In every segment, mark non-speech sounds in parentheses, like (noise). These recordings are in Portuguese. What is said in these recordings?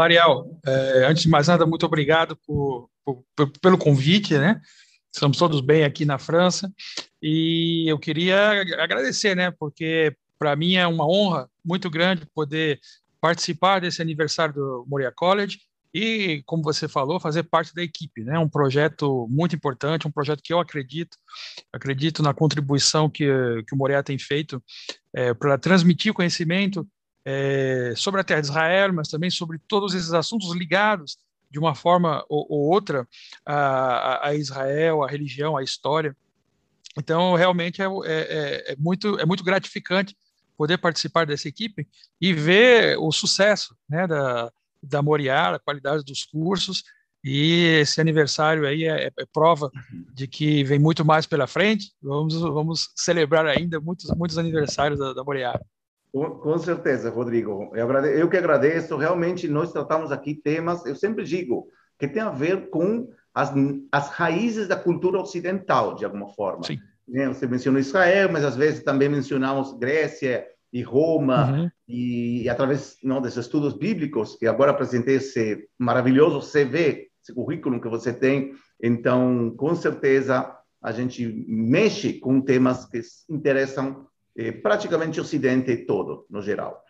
Ariel, é, antes de mais nada, muito obrigado por, por, por, pelo convite, né? Estamos todos bem aqui na França e eu queria agradecer, né? Porque para mim é uma honra muito grande poder participar desse aniversário do Moria College e, como você falou, fazer parte da equipe, né? Um projeto muito importante, um projeto que eu acredito, acredito na contribuição que, que o Moria tem feito é, para transmitir conhecimento é, sobre a terra de Israel, mas também sobre todos esses assuntos ligados de uma forma ou, ou outra a, a, Israel, a religião, a história. Então, realmente é, é, é, é, muito, é muito gratificante poder participar dessa equipe e ver o sucesso né, da, da Moriá, a qualidade dos cursos, e esse aniversário aí é, é, prova de que vem muito mais pela frente. Vamos, vamos celebrar ainda muitos, muitos aniversários da, da Moriá. Com, certeza, Rodrigo. Eu, eu que agradeço. Realmente, nós tratamos aqui temas, eu sempre digo, que tem a ver com as, as raízes da cultura ocidental, de alguma forma. Sim. Né, você mencionou Israel, mas às vezes também mencionamos Grécia e Roma, uhum. e, e, através não, desses estudos bíblicos, que agora apresentei esse maravilhoso CV, esse currículo que você tem. Então, com certeza, a gente mexe com temas que interessam eh, praticamente o Ocidente todo, no geral.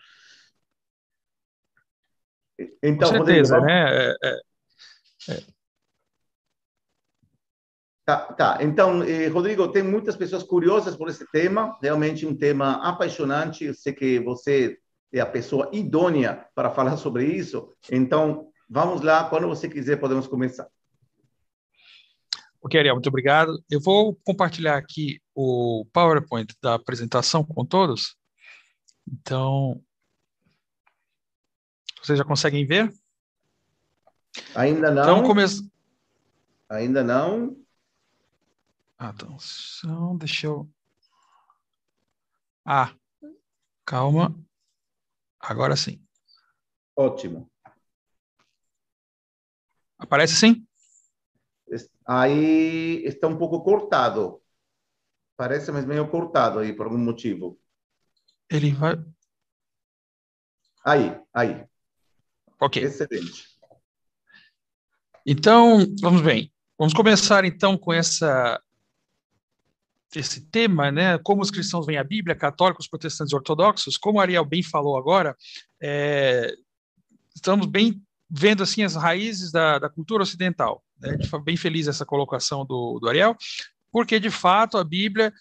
Então, Com certeza, Rodrigo, né? É, é, é. Tá, tá. Então, eh, Rodrigo, tem muitas pessoas curiosas por esse tema, realmente um tema apaixonante. Eu sei que você é a pessoa idônea para falar (laughs) sobre isso. Então, vamos lá, quando você quiser, podemos começar. Ok, Ariel, muito obrigado. Eu vou compartilhar aqui o PowerPoint da apresentação com todos. Então, vocês já conseguem ver? Ainda não. Então, come... Ainda não. Atenção, deixa eu. Ah, calma. Agora sim. Ótimo. Aparece sim? Aí está um pouco cortado. Parece, mas meio cortado aí, por algum motivo. Ele vai. Aí, aí. Ok. Excelente. Então, vamos bem. Vamos começar então com essa esse tema, né? Como os cristãos veem a Bíblia, católicos, protestantes ortodoxos. Como Ariel bem falou agora, é, estamos bem vendo assim as raízes da, da cultura ocidental. Né? Bem feliz essa colocação do, do Ariel, porque de fato a Bíblia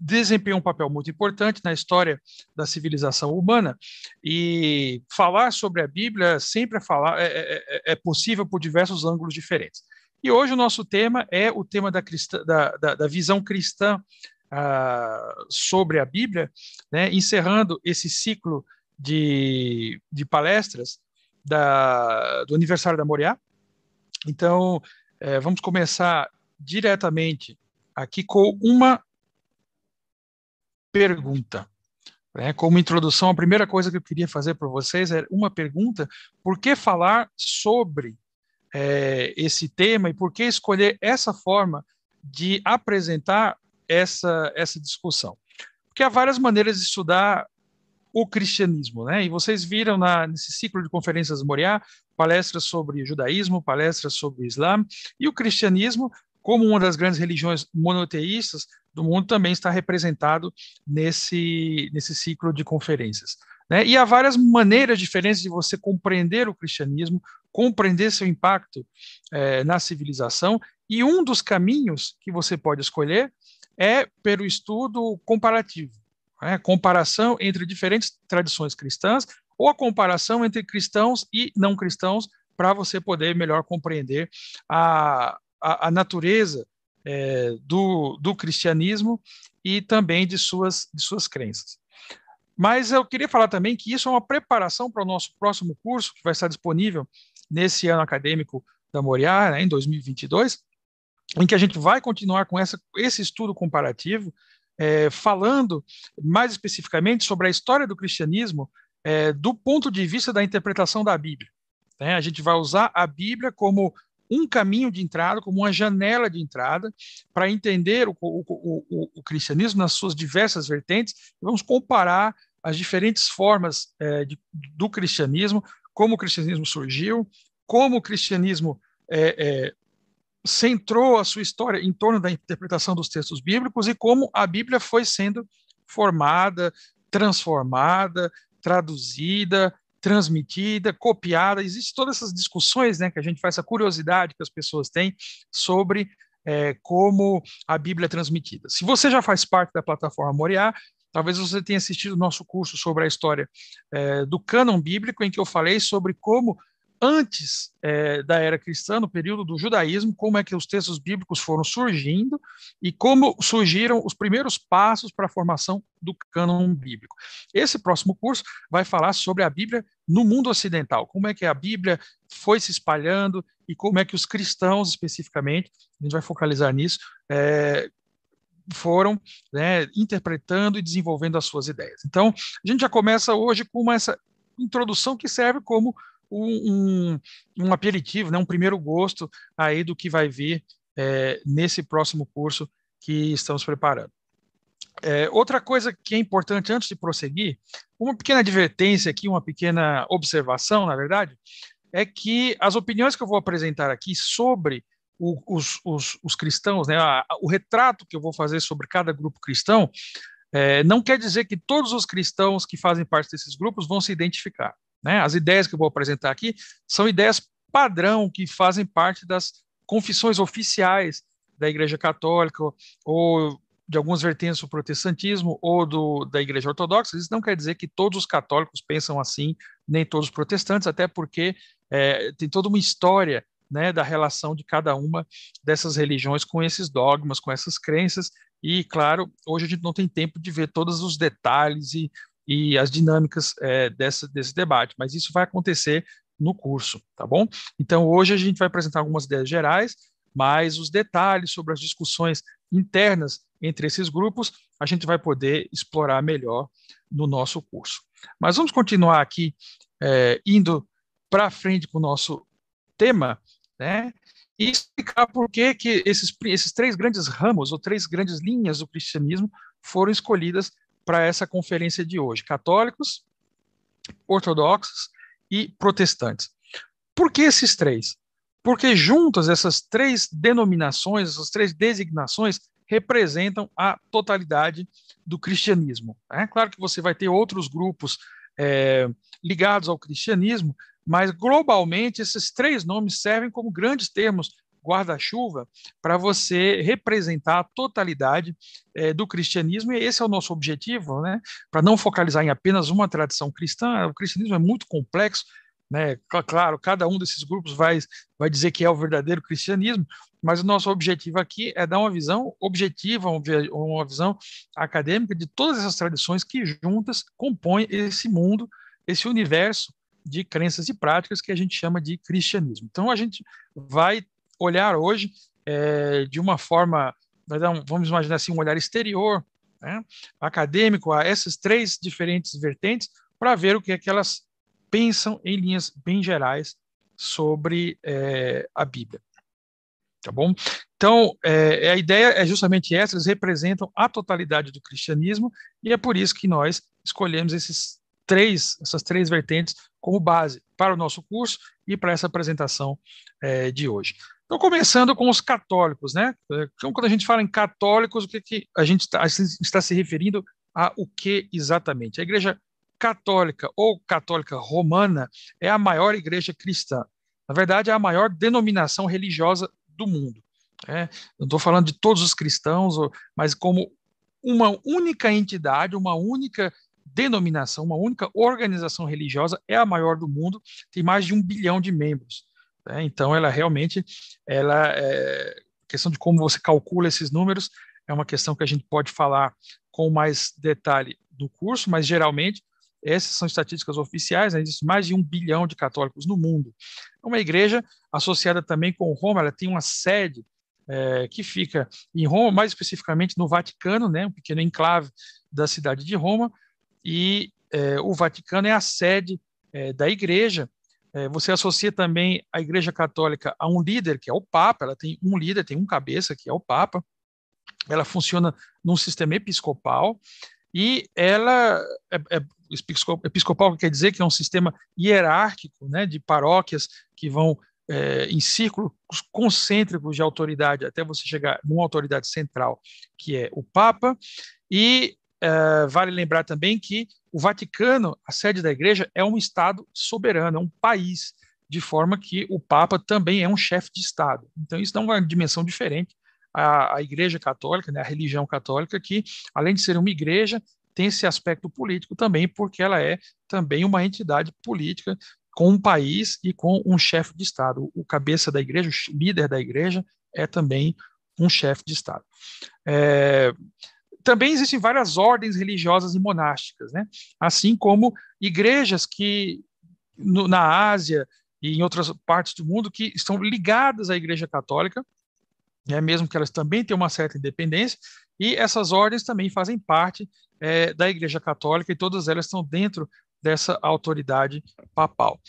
desempenha um papel muito importante na história da civilização humana e falar sobre a Bíblia sempre é, falar, é, é, é, possível por diversos ângulos diferentes. E hoje o nosso tema é o tema da, cristã, da, da, da visão cristã ah, sobre a Bíblia, né, encerrando esse ciclo de, de palestras da, do aniversário da Moriá, então, é, vamos começar diretamente aqui com uma pergunta. Né? Como introdução, a primeira coisa que eu queria fazer para vocês é uma pergunta: por que falar sobre é, esse tema e por que escolher essa forma de apresentar essa, essa discussão? Porque há várias maneiras de estudar o cristianismo, né? E vocês viram na, nesse ciclo de conferências Moriá palestras sobre judaísmo, palestras sobre o Islã e o cristianismo, como uma das grandes religiões monoteístas do mundo, também está representado nesse nesse ciclo de conferências. Né? E há várias maneiras diferentes de você compreender o cristianismo, compreender seu impacto é, na civilização, e um dos caminhos que você pode escolher é pelo estudo comparativo né, comparação entre diferentes tradições cristãs ou a comparação entre cristãos e não cristãos para você poder melhor compreender a, a, a natureza é, do, do cristianismo e também de suas, de suas crenças. Mas eu queria falar também que isso é uma preparação para o nosso próximo curso, que vai estar disponível nesse ano acadêmico da Moriá, né, em 2022, em que a gente vai continuar com essa, esse estudo comparativo é, falando mais especificamente sobre a história do cristianismo é, do ponto de vista da interpretação da Bíblia. Né? A gente vai usar a Bíblia como um caminho de entrada, como uma janela de entrada, para entender o, o, o, o, cristianismo nas suas diversas vertentes. Vamos comparar as diferentes formas é, de, do cristianismo como o cristianismo surgiu, como o cristianismo é, é, centrou a sua história em torno da interpretação dos textos bíblicos e como a Bíblia foi sendo formada, transformada, traduzida, transmitida, copiada. Existem todas essas discussões, né, que a gente faz, essa curiosidade que as pessoas têm sobre é, como a Bíblia é transmitida. Se você já faz parte da plataforma Moriá, talvez você tenha assistido o nosso curso sobre a história é, do cânon bíblico, em que eu falei sobre como antes é, da era cristã, no período do judaísmo, como é que os textos bíblicos foram surgindo e como surgiram os primeiros passos para a formação do cânon bíblico. Esse próximo curso vai falar sobre a Bíblia no mundo ocidental, como é que a Bíblia foi se espalhando e como é que os cristãos, especificamente, a gente vai focalizar nisso, é, foram né, interpretando e desenvolvendo as suas ideias. Então, a gente já começa hoje com essa introdução que serve como um, um, aperitivo, né, um primeiro gosto aí do que vai vir é, nesse próximo curso que estamos preparando. É, outra coisa que é importante antes de prosseguir, uma pequena advertência aqui, uma pequena observação, na verdade, é que as opiniões que eu vou apresentar aqui sobre o, os, os, os, cristãos, né, a, o retrato que eu vou fazer sobre cada grupo cristão, é, não quer dizer que todos os cristãos que fazem parte desses grupos vão se identificar. Né? As ideias que eu vou apresentar aqui são ideias padrão que fazem parte das confissões oficiais da Igreja Católica ou de algumas vertentes do protestantismo ou do, da Igreja Ortodoxa. Isso não quer dizer que todos os católicos pensam assim, nem todos os protestantes, até porque é, tem toda uma história né, da relação de cada uma dessas religiões com esses dogmas, com essas crenças. E, claro, hoje a gente não tem tempo de ver todos os detalhes e e as dinâmicas é, dessa, desse debate, mas isso vai acontecer no curso, tá bom? Então, hoje a gente vai apresentar algumas ideias gerais, mas os detalhes sobre as discussões internas entre esses grupos a gente vai poder explorar melhor no nosso curso. Mas vamos continuar aqui é, indo para frente com o nosso tema, né? E explicar por que, que esses, esses três grandes ramos, ou três grandes linhas do cristianismo, foram escolhidas para essa conferência de hoje: católicos, ortodoxos e protestantes. Por que esses três? Porque juntas essas três denominações, essas três designações, representam a totalidade do cristianismo. É claro que você vai ter outros grupos é, ligados ao cristianismo, mas globalmente esses três nomes servem como grandes termos guarda-chuva para você representar a totalidade é, do cristianismo, e esse é o nosso objetivo, né? Para não focalizar em apenas uma tradição cristã, o cristianismo é muito complexo, né? Claro, cada um desses grupos vai, vai dizer que é o verdadeiro cristianismo, mas o nosso objetivo aqui é dar uma visão objetiva, uma visão acadêmica de todas essas tradições que juntas compõem esse mundo, esse universo de crenças e práticas que a gente chama de cristianismo. Então a gente vai olhar hoje é, de uma forma, vamos imaginar assim, um olhar exterior, né, acadêmico, a essas três diferentes vertentes, para ver o que é que elas pensam em linhas bem gerais sobre é, a Bíblia. Tá bom? Então, é, a ideia é justamente essa, eles representam a totalidade do cristianismo, e é por isso que nós escolhemos esses três, essas três vertentes como base para o nosso curso e para essa apresentação é, de hoje. Então, começando com os católicos, né? Então, quando a gente fala em católicos, o que, que a gente está, está se referindo a o que exatamente? A Igreja Católica ou Católica Romana é a maior igreja cristã. Na verdade, é a maior denominação religiosa do mundo. Né? Não estou falando de todos os cristãos, mas como uma única entidade, uma única denominação, uma única organização religiosa, é a maior do mundo, tem mais de um bilhão de membros. Né? Então, ela realmente, ela é, questão de como você calcula esses números é uma questão que a gente pode falar com mais detalhe no curso, mas geralmente essas são estatísticas oficiais, né? mais de um bilhão de católicos no mundo. É uma igreja associada também com Roma, ela tem uma sede é, que fica em Roma, mais especificamente no Vaticano, né? um pequeno enclave da cidade de Roma, e é, o Vaticano é a sede é, da igreja, você associa também a Igreja Católica a um líder, que é o Papa, ela tem um líder, tem um cabeça, que é o Papa. Ela funciona num sistema episcopal, e ela é, é, episcopal quer dizer que é um sistema hierárquico, né, de paróquias que vão é, em círculos concêntricos de autoridade até você chegar numa autoridade central, que é o Papa, e é, vale lembrar também que o Vaticano, a sede da igreja, é um Estado soberano, é um país, de forma que o Papa também é um chefe de Estado. Então, isso dá uma dimensão diferente à, à Igreja Católica, né, à religião católica, que, além de ser uma igreja, tem esse aspecto político também, porque ela é também uma entidade política com um país e com um chefe de Estado. O cabeça da igreja, o líder da igreja, é também um chefe de Estado. É, também existem várias ordens religiosas e monásticas, né? assim como igrejas que no, na Ásia e em outras partes do mundo que estão ligadas à Igreja Católica, né, mesmo que elas também tenham uma certa independência, e essas ordens também fazem parte é, da Igreja Católica e todas elas estão dentro dessa autoridade papal.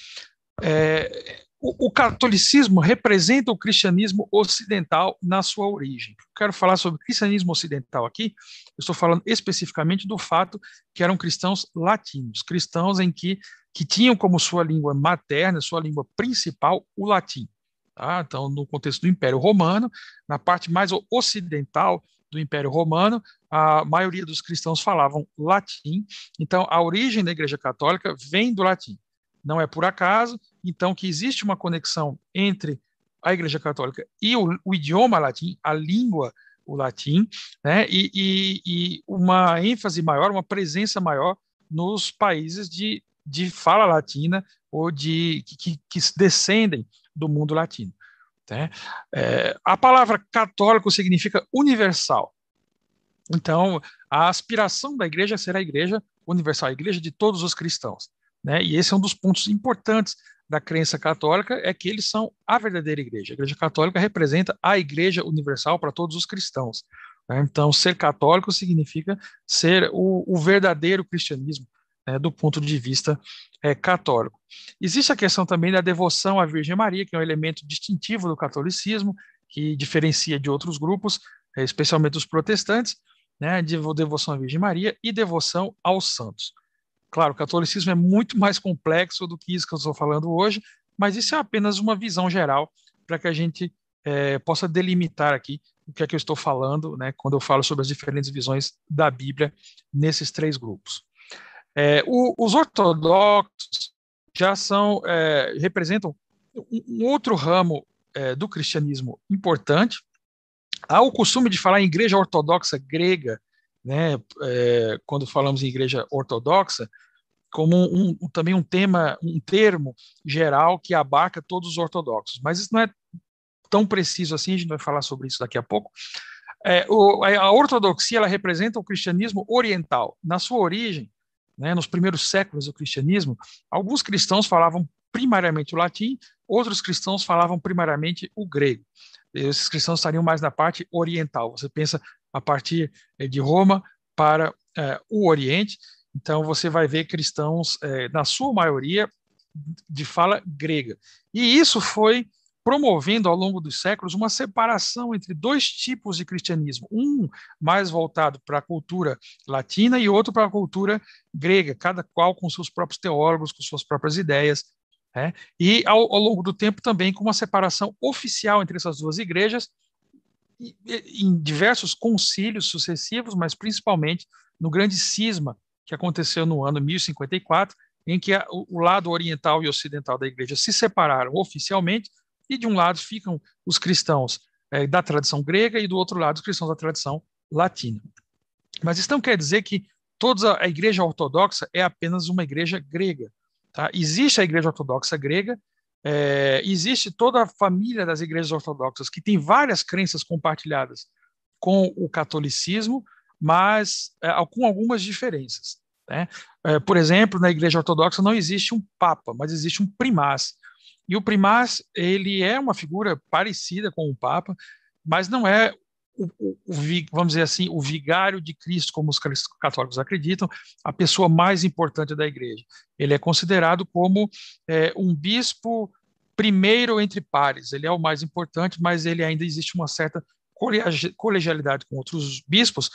É, o, catolicismo representa o cristianismo ocidental na sua origem. Quero falar sobre cristianismo ocidental aqui. Eu estou falando especificamente do fato que eram cristãos latinos, cristãos em que, que tinham como sua língua materna, sua língua principal, o latim. Tá? Então, no contexto do Império Romano, na parte mais ocidental do Império Romano, a maioria dos cristãos falavam latim. Então, a origem da Igreja Católica vem do latim. Não é por acaso, então, que existe uma conexão entre a Igreja Católica e o, o idioma latim, a língua, o latim, né, e, e, e, uma ênfase maior, uma presença maior nos países de, de fala latina ou de que, que descendem do mundo latino. Né? É, a palavra católico significa universal. Então, a aspiração da igreja é ser a igreja universal, a igreja de todos os cristãos. Né? E esse é um dos pontos importantes da crença católica, é que eles são a verdadeira igreja. A igreja católica representa a igreja universal para todos os cristãos. Né? Então, ser católico significa ser o, o verdadeiro cristianismo, né, do ponto de vista é, católico. Existe a questão também da devoção à Virgem Maria, que é um elemento distintivo do catolicismo, que diferencia de outros grupos, é, especialmente os protestantes, né, de devoção à Virgem Maria e devoção aos santos. Claro, o catolicismo é muito mais complexo do que isso que eu estou falando hoje, mas isso é apenas uma visão geral para que a gente é, possa delimitar aqui o que é que eu estou falando, né, quando eu falo sobre as diferentes visões da Bíblia nesses três grupos. É, o, os ortodoxos já são é, representam um, um, outro ramo é, do cristianismo importante, Há o costume de falar em igreja ortodoxa grega, né, é, quando falamos em igreja ortodoxa, como um, também um tema, um termo geral que abarca todos os ortodoxos. Mas isso não é tão preciso assim, a gente vai falar sobre isso daqui a pouco. É, o, a ortodoxia ela representa o cristianismo oriental. Na sua origem, né, nos primeiros séculos do cristianismo, alguns cristãos falavam primariamente o latim, outros cristãos falavam primariamente o grego esses cristãos estariam mais na parte oriental. Você pensa a partir eh, de Roma para é, o Oriente, então você vai ver cristãos, é, na sua maioria, de fala grega. E isso foi promovendo ao longo dos séculos uma separação entre dois tipos de cristianismo, um mais voltado para a cultura latina e outro para a cultura grega, cada qual com seus próprios teólogos, com suas próprias ideias, né? E, ao, ao, longo do tempo, também com uma separação oficial entre essas duas igrejas, em diversos concílios sucessivos, mas principalmente no grande cisma que aconteceu no ano 1054, em que a, o, lado oriental e ocidental da igreja se separaram oficialmente, e de um lado ficam os cristãos é, da tradição grega e do outro lado os cristãos da tradição latina. Mas isso não quer dizer que toda a igreja ortodoxa é apenas uma igreja grega. Tá? Existe a Igreja Ortodoxa grega, é, existe toda a família das igrejas ortodoxas que tem várias crenças compartilhadas com o catolicismo, mas é, com algumas diferenças. Né? É, por exemplo, na Igreja Ortodoxa não existe um papa, mas existe um primaz. E o primaz ele é uma figura parecida com o papa, mas não é o, o, o, vamos dizer assim, o vigário de Cristo, como os católicos acreditam, a pessoa mais importante da igreja. Ele é considerado como é, um bispo primeiro entre pares. Ele é o mais importante, mas ele ainda existe uma certa colegialidade com outros bispos,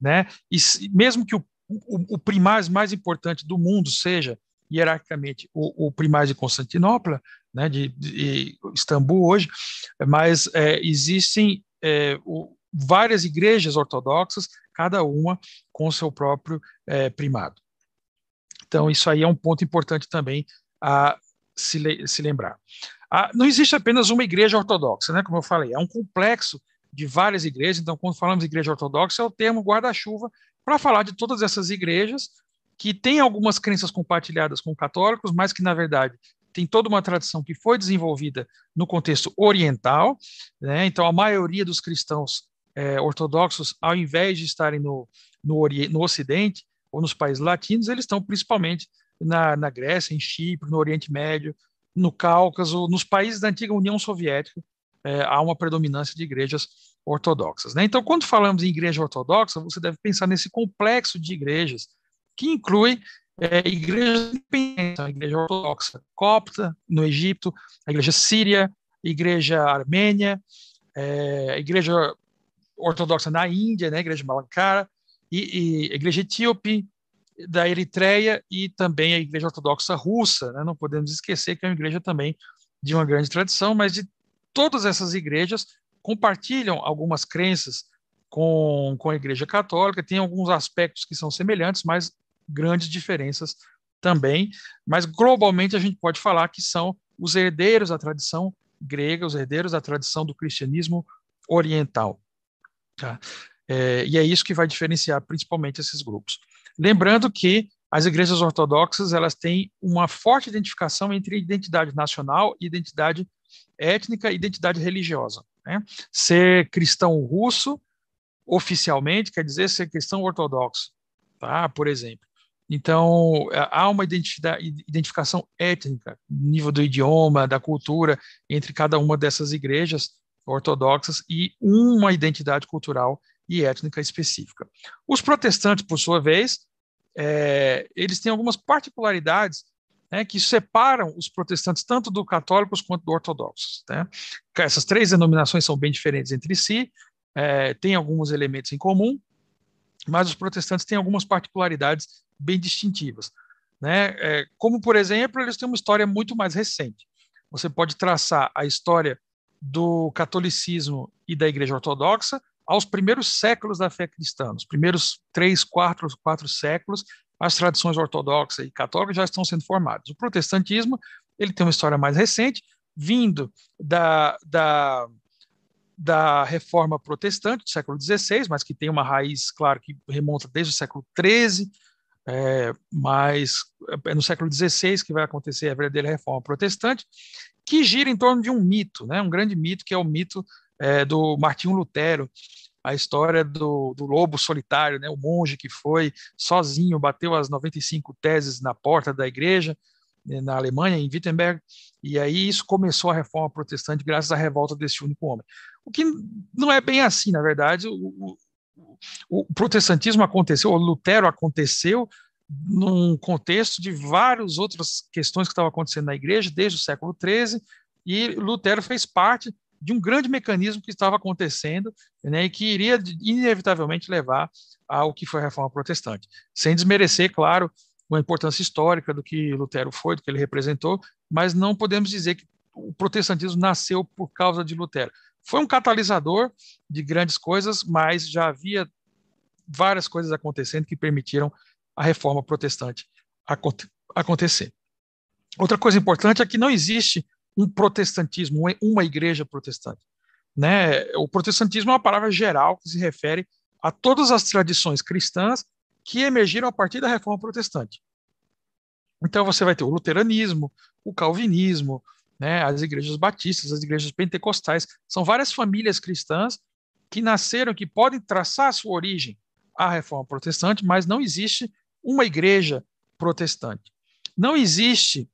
né? E mesmo que o o, o primaz mais importante do mundo seja hierarquicamente o, o primaz de Constantinopla, né, de, de Istambul hoje, mas é, existem é, o, várias igrejas ortodoxas, cada uma com seu próprio é, primado. Então, isso aí é um ponto importante também a se, se lembrar. Ah, não existe apenas uma igreja ortodoxa, né? Como eu falei, é um complexo de várias igrejas. Então, quando falamos igreja ortodoxa, é o termo guarda-chuva para falar de todas essas igrejas que têm algumas crenças compartilhadas com católicos, mas que, na verdade, tem toda uma tradição que foi desenvolvida no contexto oriental. Né? Então, a maioria dos cristãos é, ortodoxos, ao invés de estarem no, no, no Ocidente ou nos países latinos, eles estão principalmente na, na Grécia, em Chipre, no Oriente Médio, no Cáucaso, nos países da antiga União Soviética, é, há uma predominância de igrejas ortodoxas. Né? Então, quando falamos em igreja ortodoxa, você deve pensar nesse complexo de igrejas, que inclui é, igrejas independentes, a igreja ortodoxa copta, no Egito, a igreja síria, a igreja armênia, é, a igreja ortodoxa na Índia, né, a igreja Malankara, e, e a igreja etíope, da Eritreia e também a Igreja Ortodoxa Russa. Né? Não podemos esquecer que é uma igreja também de uma grande tradição, mas de todas essas igrejas compartilham algumas crenças com, com a Igreja Católica, tem alguns aspectos que são semelhantes, mas grandes diferenças também. Mas globalmente a gente pode falar que são os herdeiros da tradição grega, os herdeiros da tradição do cristianismo oriental. Tá? É, e é isso que vai diferenciar principalmente esses grupos. Lembrando que as igrejas ortodoxas elas têm uma forte identificação entre identidade nacional e identidade étnica e identidade religiosa. Né? Ser cristão russo, oficialmente, quer dizer ser cristão ortodoxo, tá? por exemplo. Então, há uma identificação étnica, nível do idioma, da cultura, entre cada uma dessas igrejas ortodoxas e uma identidade cultural e étnica específica. Os protestantes, por sua vez, é, eles têm algumas particularidades né, que separam os protestantes tanto do católicos quanto do ortodoxos. Né? Essas três denominações são bem diferentes entre si, é, têm alguns elementos em comum, mas os protestantes têm algumas particularidades bem distintivas. Né? É, como, por exemplo, eles têm uma história muito mais recente. Você pode traçar a história do catolicismo e da Igreja Ortodoxa aos primeiros séculos da fé cristã, os primeiros três, quatro, quatro séculos, as tradições ortodoxa e católica já estão sendo formadas. O protestantismo ele tem uma história mais recente, vindo da, da, da reforma protestante do século XVI, mas que tem uma raiz, claro, que remonta desde o século XIII, é, mas é no século XVI que vai acontecer a verdadeira reforma protestante, que gira em torno de um mito, né, um grande mito, que é o mito é, do Martinho Lutero, a história do, do, lobo solitário, né, o monge que foi sozinho, bateu as 95 teses na porta da igreja, né, na Alemanha, em Wittenberg, e aí isso começou a reforma protestante graças à revolta desse único homem. O que não é bem assim, na verdade, o, o, o protestantismo aconteceu, o Lutero aconteceu num contexto de várias outras questões que estavam acontecendo na igreja desde o século XIII, e Lutero fez parte de um grande mecanismo que estava acontecendo né, e que iria inevitavelmente levar ao que foi a reforma protestante. Sem desmerecer, claro, a importância histórica do que Lutero foi, do que ele representou, mas não podemos dizer que o protestantismo nasceu por causa de Lutero. Foi um catalisador de grandes coisas, mas já havia várias coisas acontecendo que permitiram a reforma protestante acontecer. Outra coisa importante é que não existe um protestantismo, uma igreja protestante. Né? O protestantismo é uma palavra geral que se refere a todas as tradições cristãs que emergiram a partir da reforma protestante. Então você vai ter o luteranismo, o calvinismo, né, as igrejas batistas, as igrejas pentecostais, são várias famílias cristãs que nasceram, que podem traçar a sua origem à reforma protestante, mas não existe uma igreja protestante. Não existe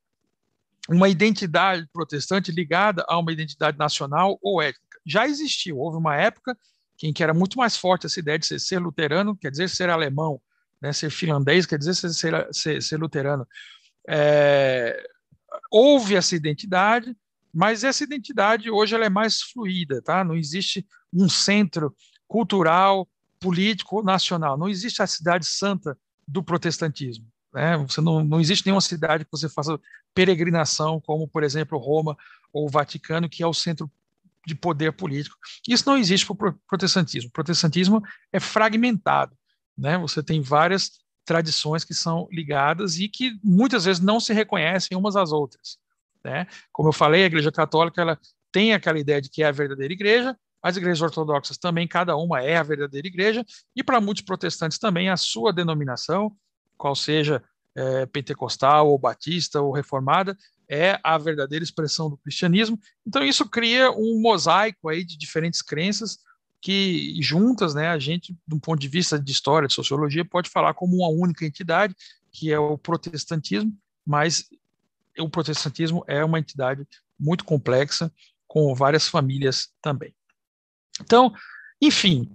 uma identidade protestante ligada a uma identidade nacional ou étnica. Já existiu, houve uma época em que era muito mais forte essa ideia de ser, ser luterano, quer dizer ser alemão, né, ser finlandês, quer dizer ser, ser, ser luterano. É, houve essa identidade, mas essa identidade hoje ela é mais fluida, tá? Não existe um centro cultural, político nacional. Não existe a cidade santa do protestantismo. Né? Você não, não existe nenhuma cidade que você faça peregrinação, como, por exemplo, Roma ou Vaticano, que é o centro de poder político. Isso não existe para o protestantismo. O protestantismo é fragmentado. Né? Você tem várias tradições que são ligadas e que muitas vezes não se reconhecem umas às outras. Né? Como eu falei, a Igreja Católica ela tem aquela ideia de que é a verdadeira igreja, as igrejas ortodoxas também, cada uma é a verdadeira igreja, e para muitos protestantes também a sua denominação, qual seja é, pentecostal ou batista ou reformada, é a verdadeira expressão do cristianismo. Então isso cria um mosaico aí de diferentes crenças que juntas, né, a gente, um ponto de vista de história, de sociologia, pode falar como uma única entidade, que é o protestantismo, mas o protestantismo é uma entidade muito complexa, com várias famílias também. Então, enfim,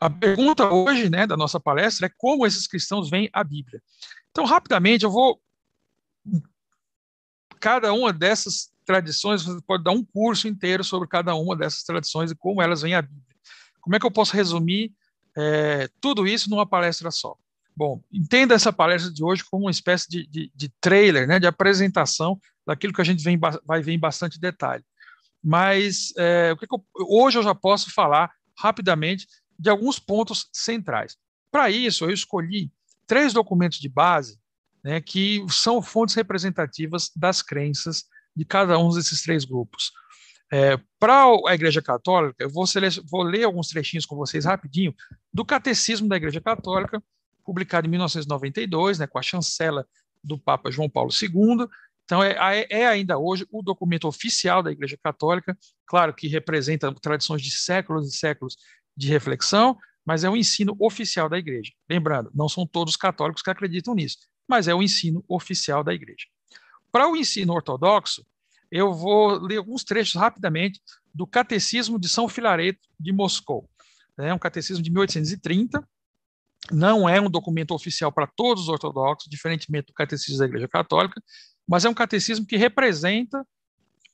a pergunta hoje, né, da nossa palestra é como esses cristãos veem a Bíblia. Então, rapidamente, eu vou cada uma dessas tradições, você pode dar um curso inteiro sobre cada uma dessas tradições e como elas veem a Bíblia. Como é que eu posso resumir é, tudo isso numa palestra só? Bom, entenda essa palestra de hoje como uma espécie de, de, de trailer, né, de apresentação daquilo que a gente vem, vai ver em bastante detalhe. Mas é, o que, que eu, hoje eu já posso falar rapidamente de alguns pontos centrais. Para isso, eu escolhi três documentos de base né, que são fontes representativas das crenças de cada um desses três grupos. É, Para a Igreja Católica, eu vou, vou, ler alguns trechinhos com vocês rapidinho do Catecismo da Igreja Católica, publicado em 1992, né, com a chancela do Papa João Paulo II. Então, é, é ainda hoje o documento oficial da Igreja Católica, claro que representa tradições de séculos e séculos de reflexão, mas é o ensino oficial da Igreja. Lembrando, não são todos católicos que acreditam nisso, mas é o ensino oficial da Igreja. Para o ensino ortodoxo, eu vou ler alguns trechos rapidamente do Catecismo de São Filareto de Moscou. É um catecismo de 1830, não é um documento oficial para todos os ortodoxos, diferentemente do catecismo da Igreja Católica, mas é um catecismo que representa,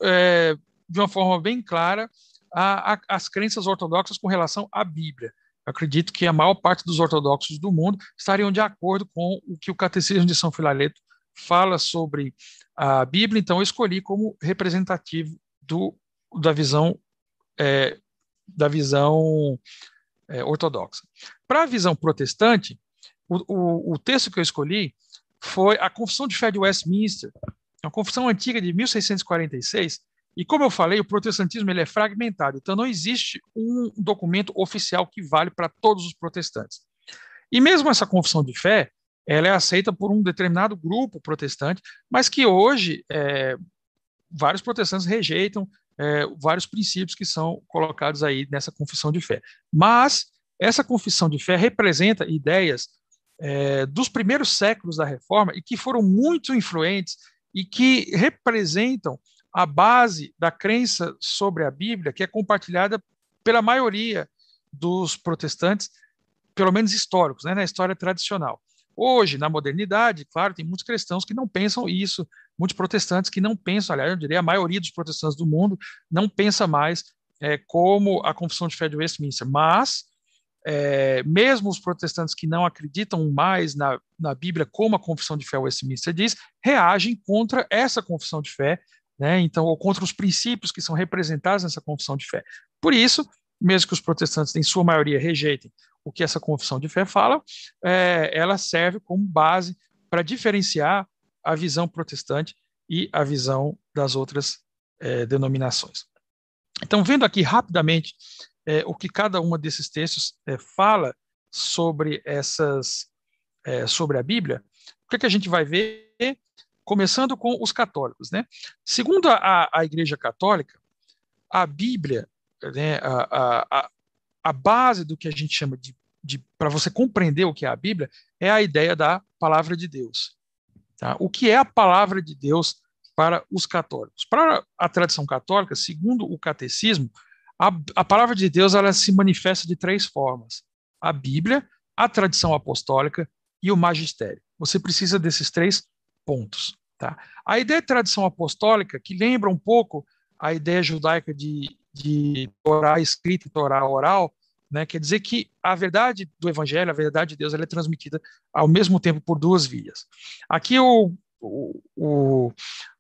é, de uma forma bem clara, a, a, as crenças ortodoxas com relação à Bíblia. Eu acredito que a maior parte dos ortodoxos do mundo estariam de acordo com o que o Catecismo de São Filareto fala sobre a Bíblia, então eu escolhi como representativo do, da visão é, da visão é, ortodoxa. Para a visão protestante, o, o, o, texto que eu escolhi foi a Confissão de Fé de Westminster, uma confissão antiga de 1646, e como eu falei, o protestantismo ele é fragmentado, então não existe um documento oficial que vale para todos os protestantes. E mesmo essa confissão de fé, ela é aceita por um determinado grupo protestante, mas que hoje é, vários protestantes rejeitam é, vários princípios que são colocados aí nessa confissão de fé. Mas essa confissão de fé representa ideias é, dos primeiros séculos da Reforma e que foram muito influentes e que representam a base da crença sobre a Bíblia, que é compartilhada pela maioria dos protestantes, pelo menos históricos, né, na história tradicional. Hoje, na modernidade, claro, tem muitos cristãos que não pensam isso, muitos protestantes que não pensam, aliás, eu diria a maioria dos protestantes do mundo não pensa mais é, como a confissão de fé de Westminster, mas é, mesmo os protestantes que não acreditam mais na, na Bíblia como a confissão de fé Westminster diz, reagem contra essa confissão de fé, né, então, ou contra os princípios que são representados nessa confissão de fé. Por isso, mesmo que os protestantes, em sua maioria, rejeitem o que essa confissão de fé fala, é, ela serve como base para diferenciar a visão protestante e a visão das outras é, denominações. Então, vendo aqui rapidamente é, o que cada uma desses textos é, fala sobre essas, é, sobre a Bíblia, o que, é que a gente vai ver? Começando com os católicos, né? Segundo a, a Igreja Católica, a Bíblia, né, a, a, a base do que a gente chama de, de para você compreender o que é a Bíblia, é a ideia da palavra de Deus. Tá? O que é a palavra de Deus para os católicos? Para a tradição católica, segundo o catecismo, a, a palavra de Deus ela se manifesta de três formas: a Bíblia, a tradição apostólica e o magistério. Você precisa desses três pontos. Tá? A ideia de tradição apostólica, que lembra um pouco a ideia judaica de, de Torá escrita e Torá oral, né? Quer dizer que a verdade do Evangelho, a verdade de Deus, ela é transmitida ao mesmo tempo por duas vias. Aqui o, o, o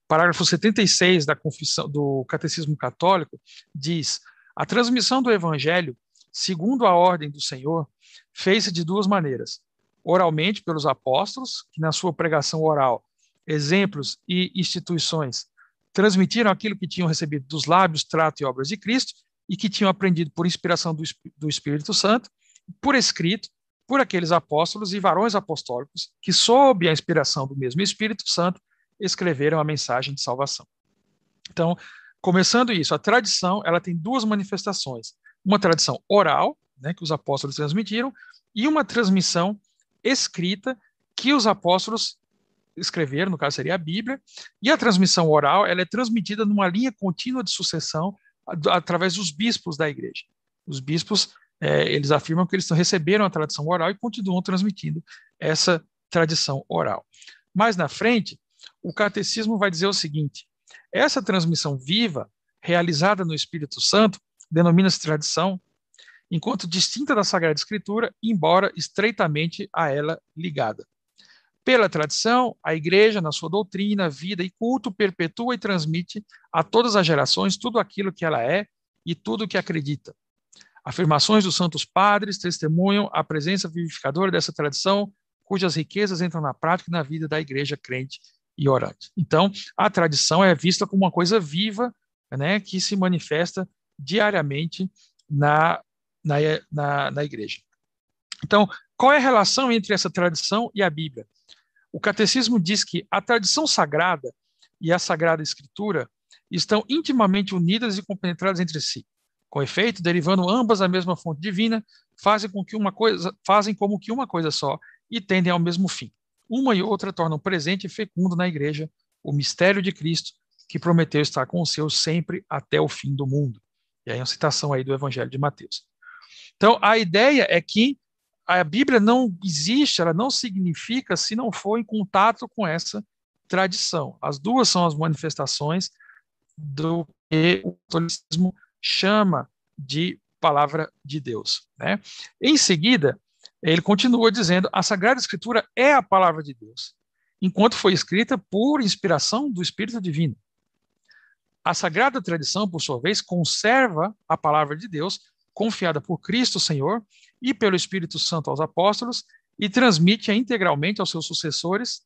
parágrafo 76 da confissão do Catecismo Católico diz: a transmissão do Evangelho, segundo a ordem do Senhor, fez-se de duas maneiras: oralmente pelos apóstolos, que na sua pregação oral, exemplos e instituições transmitiram aquilo que tinham recebido dos lábios, trato e obras de Cristo, e que tinham aprendido por inspiração do, do Espírito Santo, por escrito, por aqueles apóstolos e varões apostólicos que, sob a inspiração do mesmo Espírito Santo, escreveram a mensagem de salvação. Então, começando isso, a tradição ela tem duas manifestações: uma tradição oral, né, que os apóstolos transmitiram, e uma transmissão escrita que os apóstolos escreveram, no caso seria a Bíblia, e a transmissão oral ela é transmitida numa linha contínua de sucessão através dos bispos da igreja. Os bispos, é, eles afirmam que eles receberam a tradição oral e continuam transmitindo essa tradição oral. Mais na frente, o catecismo vai dizer o seguinte: essa transmissão viva, realizada no Espírito Santo, denomina-se tradição, enquanto distinta da Sagrada Escritura, embora estreitamente a ela ligada. Pela tradição, a Igreja, na sua doutrina, vida e culto, perpetua e transmite a todas as gerações tudo aquilo que ela é e tudo o que acredita. Afirmações dos santos padres testemunham a presença vivificadora dessa tradição, cujas riquezas entram na prática e na vida da Igreja crente e orante. Então, a tradição é vista como uma coisa viva, né, que se manifesta diariamente na, na, na, na Igreja. Então, qual é a relação entre essa tradição e a Bíblia? O catecismo diz que a tradição sagrada e a sagrada escritura estão intimamente unidas e compenetradas entre si. Com efeito, derivando ambas da mesma fonte divina, fazem com que uma coisa, fazem como que uma coisa só e tendem ao mesmo fim. Uma e outra tornam presente e fecundo na igreja o mistério de Cristo, que prometeu estar com os seus sempre até o fim do mundo. E aí é uma citação aí do Evangelho de Mateus. Então, a ideia é que a Bíblia não existe, ela não significa se não for em contato com essa tradição. As duas são as manifestações do que o catolicismo chama de palavra de Deus. Né? Em seguida, ele continua dizendo: a Sagrada Escritura é a palavra de Deus, enquanto foi escrita por inspiração do Espírito Divino. A Sagrada Tradição, por sua vez, conserva a palavra de Deus, confiada por Cristo Senhor e pelo Espírito Santo aos apóstolos e transmite-a integralmente aos seus sucessores,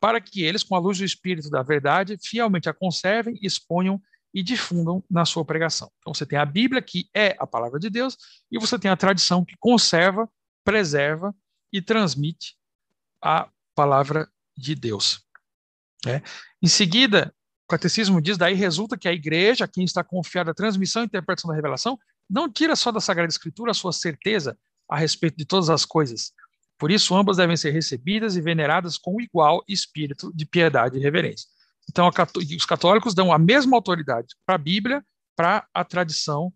para que eles, com a luz do Espírito da verdade, fielmente a conservem, exponham e difundam na sua pregação. Então você tem a Bíblia, que é a palavra de Deus, e você tem a tradição que conserva, preserva e transmite a palavra de Deus. É. Em seguida, o catecismo diz: daí resulta que a igreja, quem está confiada a transmissão e interpretação da revelação, não tira só da Sagrada Escritura a sua certeza a respeito de todas as coisas. Por isso, ambas devem ser recebidas e veneradas com igual espírito de piedade e reverência. Então, os católicos dão a mesma autoridade para a Bíblia, para a tradição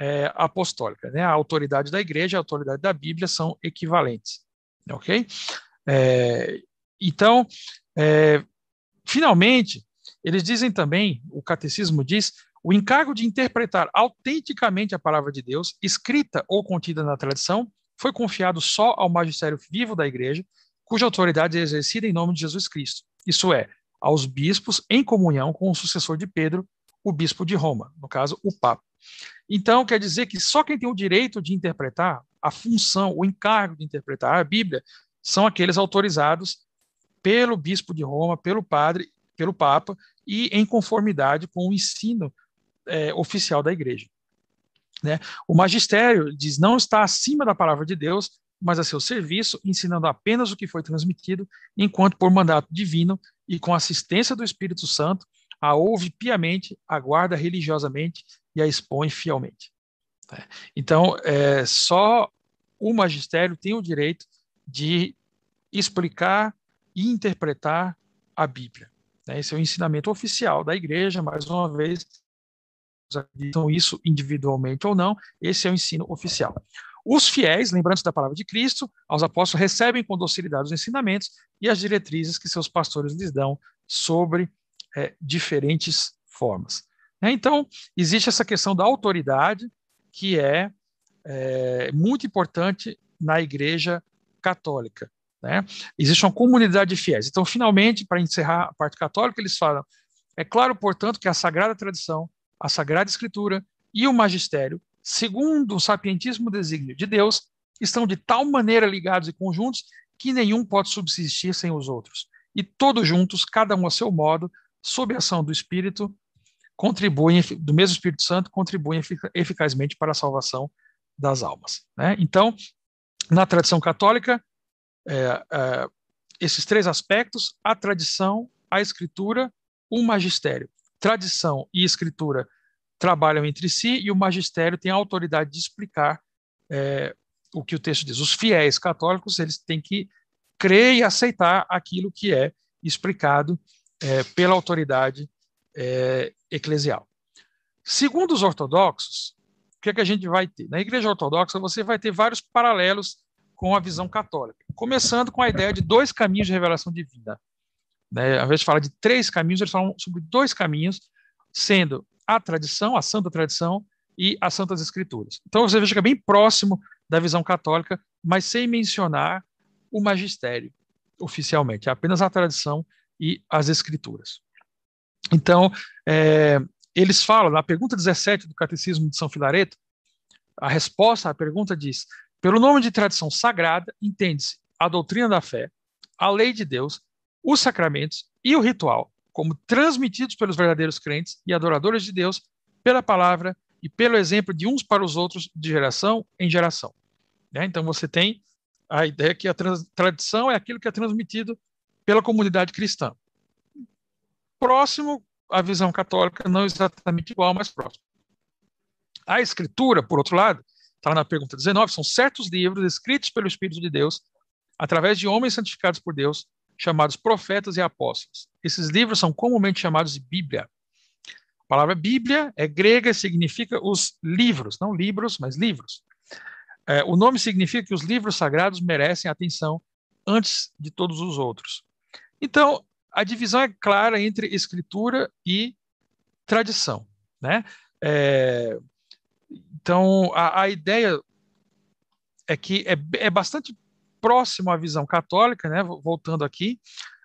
é, apostólica. Né? A autoridade da igreja e a autoridade da Bíblia são equivalentes. Ok? É, então, é, finalmente, eles dizem também, o catecismo diz, o encargo de interpretar autenticamente a palavra de Deus, escrita ou contida na tradição, foi confiado só ao magistério vivo da igreja, cuja autoridade é exercida em nome de Jesus Cristo. Isso é, aos bispos em comunhão com o sucessor de Pedro, o bispo de Roma, no caso, o Papa. Então, quer dizer que só quem tem o direito de interpretar, a função, o encargo de interpretar a Bíblia, são aqueles autorizados pelo bispo de Roma, pelo padre, pelo Papa, e em conformidade com o ensino é, oficial da igreja. Né? O magistério diz não está acima da palavra de Deus, mas a seu serviço, ensinando apenas o que foi transmitido, enquanto por mandato divino e com assistência do Espírito Santo, a ouve piamente, aguarda religiosamente e a expõe fielmente. Né? Então, é, só o magistério tem o direito de explicar e interpretar a Bíblia. Né? Esse é o ensinamento oficial da igreja, mais uma vez, acreditam isso individualmente ou não, esse é o ensino oficial. Os fiéis, lembrantes da palavra de Cristo, aos apóstolos recebem com docilidade os ensinamentos e as diretrizes que seus pastores lhes dão sobre é, diferentes formas. Né? Então, existe essa questão da autoridade, que é é, muito importante na Igreja Católica. Né? Existe uma comunidade de fiéis. Então, finalmente, para encerrar a parte católica, eles falam: é claro, portanto, que a Sagrada Tradição, a Sagrada Escritura e o Magistério, segundo o sapientíssimo desígnio de Deus, estão de tal maneira ligados e conjuntos que nenhum pode subsistir sem os outros. E todos juntos, cada um a seu modo, sob a ação do Espírito, contribuem, do mesmo Espírito Santo, contribuem eficazmente para a salvação das almas. Né? Então, na tradição católica, é, é, esses três aspectos, a tradição, a escritura, o magistério. Tradição e escritura trabalham entre si e o magistério tem a autoridade de explicar é, o que o texto diz. Os fiéis católicos eles têm que crer e aceitar aquilo que é explicado é, pela autoridade é, eclesial. Segundo os ortodoxos, o que, é que a gente vai ter? Na Igreja Ortodoxa, você vai ter vários paralelos com a visão católica, começando com a ideia de dois caminhos de revelação divina. Né? Ao invés de falar de três caminhos, eles falam sobre dois caminhos, sendo a tradição, a santa tradição e as santas escrituras. Então você fica bem próximo da visão católica, mas sem mencionar o magistério oficialmente, é apenas a tradição e as escrituras. Então, é, eles falam, na pergunta 17 do Catecismo de São Filareto, a resposta à pergunta diz: pelo nome de tradição sagrada, entende-se a doutrina da fé, a lei de Deus, os sacramentos e o ritual, como transmitidos pelos verdadeiros crentes e adoradores de Deus pela palavra e pelo exemplo de uns para os outros de geração em geração. Né? Então você tem a ideia que a tradição é aquilo que é transmitido pela comunidade cristã. Próximo à visão católica, não exatamente igual, mas próximo. A escritura, por outro lado, está na pergunta 19, são certos livros escritos pelo Espírito de Deus, através de homens santificados por Deus, chamados profetas e apóstolos. Esses livros são comumente chamados de Bíblia. A palavra Bíblia é grega e significa os livros, não livros, mas livros. É, o nome significa que os livros sagrados merecem atenção antes de todos os outros. Então, a divisão é clara entre escritura e tradição. Né? É, então, a, a ideia é que é, é bastante próximo à visão católica, né? voltando aqui,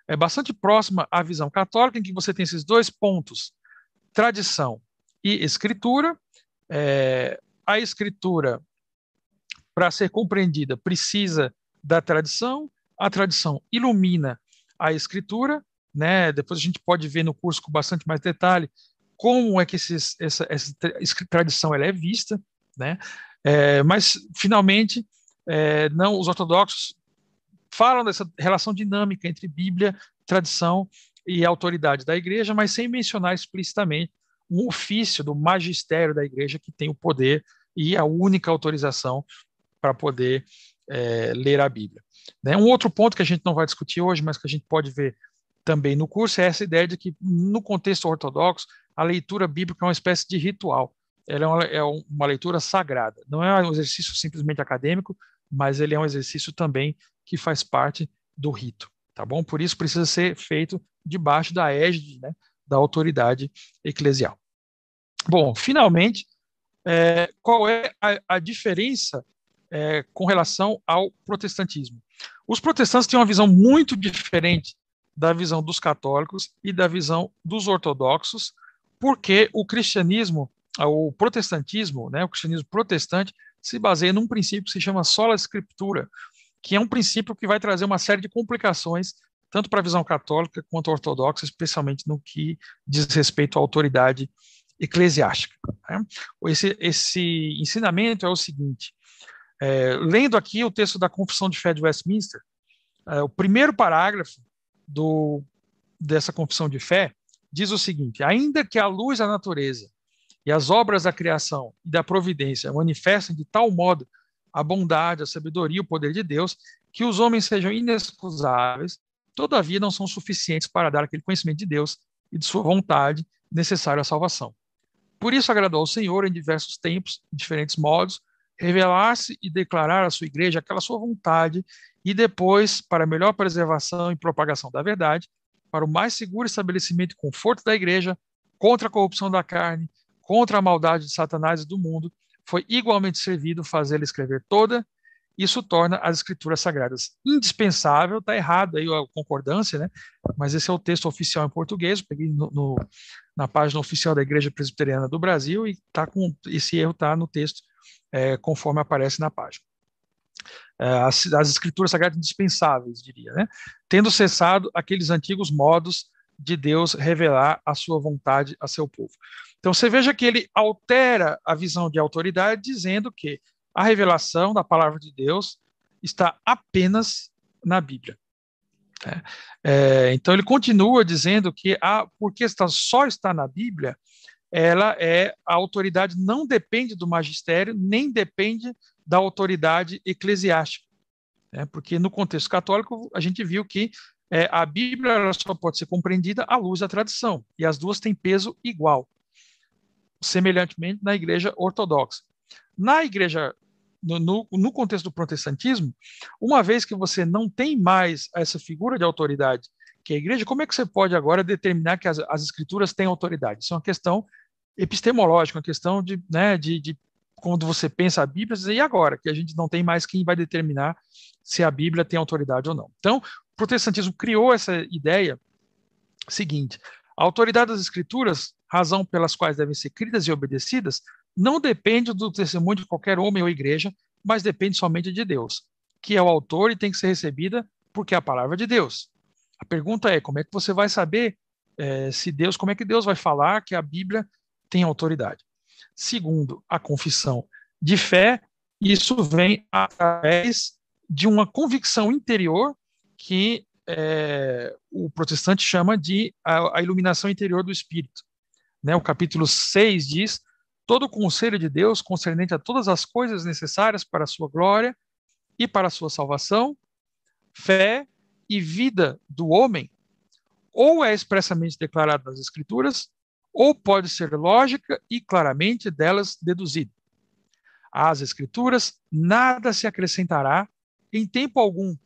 é bastante próxima à visão católica, em que você tem esses dois pontos, tradição e escritura. É, a escritura, para ser compreendida, precisa da tradição, a tradição ilumina a escritura, né? depois a gente pode ver no curso com bastante mais detalhe como é que esses, essa, essa tradição ela é vista, né? É, mas finalmente é, não os ortodoxos falam dessa relação dinâmica entre Bíblia, tradição e autoridade da Igreja, mas sem mencionar explicitamente um ofício do magistério da Igreja que tem o poder e a única autorização para poder é, ler a Bíblia. Né? Um outro ponto que a gente não vai discutir hoje, mas que a gente pode ver também no curso, é essa ideia de que, no contexto ortodoxo, a leitura bíblica é uma espécie de ritual. Ela é uma, é uma leitura sagrada. Não é um exercício simplesmente acadêmico, mas ele é um exercício também que faz parte do rito, tá bom? Por isso precisa ser feito debaixo da égide né, da autoridade eclesial. Bom, finalmente, é, qual é a, a diferença é, com relação ao protestantismo? Os protestantes têm uma visão muito diferente da visão dos católicos e da visão dos ortodoxos porque o cristianismo, o protestantismo, né, o cristianismo protestante, se baseia num princípio que se chama sola escritura, que é um princípio que vai trazer uma série de complicações, tanto para a visão católica quanto ortodoxa, especialmente no que diz respeito à autoridade eclesiástica. Né? Esse, esse ensinamento é o seguinte: é, lendo aqui o texto da Confissão de Fé de Westminster, é, o primeiro parágrafo do, dessa Confissão de Fé diz o seguinte: ainda que a luz da natureza e as obras da criação e da providência manifestem de tal modo a bondade, a sabedoria e o poder de Deus, que os homens sejam inexcusáveis, todavia não são suficientes para dar aquele conhecimento de Deus e de sua vontade necessário à salvação. Por isso agradou ao Senhor em diversos tempos, em diferentes modos, revelar-se e declarar à sua igreja aquela sua vontade e depois, para melhor preservação e propagação da verdade, para o mais seguro estabelecimento e conforto da igreja, contra a corrupção da carne, contra a maldade de Satanás e do mundo, foi igualmente servido fazê-la escrever toda. Isso torna as escrituras sagradas indispensável. Está errado aí a concordância, né? Mas esse é o texto oficial em português. Peguei no, no, na página oficial da Igreja Presbiteriana do Brasil e tá com esse erro está no texto é, conforme aparece na página. É, as, as, escrituras sagradas indispensáveis, diria, né? Tendo cessado aqueles antigos modos de Deus revelar a sua vontade a seu povo. Então você veja que ele altera a visão de autoridade, dizendo que a revelação da palavra de Deus está apenas na Bíblia. É, é, então ele continua dizendo que a, porque está, só está na Bíblia, ela é a autoridade não depende do magistério nem depende da autoridade eclesiástica, né? porque no contexto católico a gente viu que é, a Bíblia só pode ser compreendida à luz da tradição e as duas têm peso igual, semelhantemente na Igreja ortodoxa. Na Igreja no, no, no, contexto do protestantismo, uma vez que você não tem mais essa figura de autoridade que é a igreja, como é que você pode agora determinar que as, as escrituras têm autoridade? Isso é uma questão epistemológica, uma questão de, né, de, de quando você pensa a Bíblia, dizer, e agora? Que a gente não tem mais quem vai determinar se a Bíblia tem autoridade ou não. Então, o protestantismo criou essa ideia seguinte: a autoridade das escrituras, razão pelas quais devem ser cridas e obedecidas, não depende do testemunho de qualquer homem ou igreja, mas depende somente de Deus, que é o autor e tem que ser recebida porque é a palavra de Deus. A pergunta é: como é que você vai saber é, se Deus, como é que Deus vai falar que a Bíblia tem autoridade? Segundo, a confissão de fé, isso vem através de uma convicção interior que é, o protestante chama de a, a, iluminação interior do Espírito. Né? O capítulo 6 diz: todo o conselho de Deus concernente a todas as coisas necessárias para a sua glória e para a sua salvação, fé e vida do homem, ou é expressamente declarado nas Escrituras, ou pode ser lógica e claramente delas deduzido. Às Escrituras nada se acrescentará em tempo algum,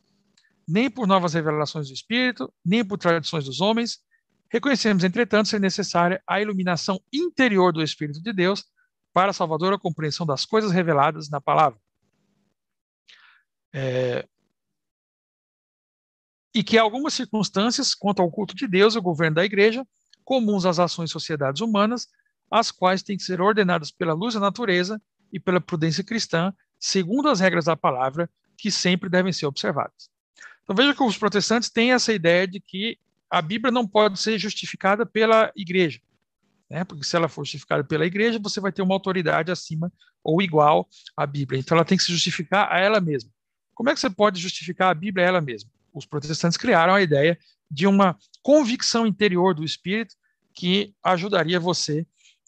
nem por novas revelações do Espírito, nem por tradições dos homens. Reconhecemos, entretanto, ser necessária a iluminação interior do Espírito de Deus para a salvadora compreensão das coisas reveladas na palavra. É, e que algumas circunstâncias quanto ao culto de Deus e o governo da igreja, comuns às ações e sociedades humanas, as quais têm que ser ordenadas pela luz da natureza e pela prudência cristã, segundo as regras da palavra, que sempre devem ser observadas. Então veja que os protestantes têm essa ideia de que a Bíblia não pode ser justificada pela igreja, né? porque se ela for justificada pela igreja, você vai ter uma autoridade acima ou igual à Bíblia. Então ela tem que se justificar a ela mesma. Como é que você pode justificar a Bíblia a ela mesma? os protestantes criaram a ideia de uma convicção interior do espírito que ajudaria você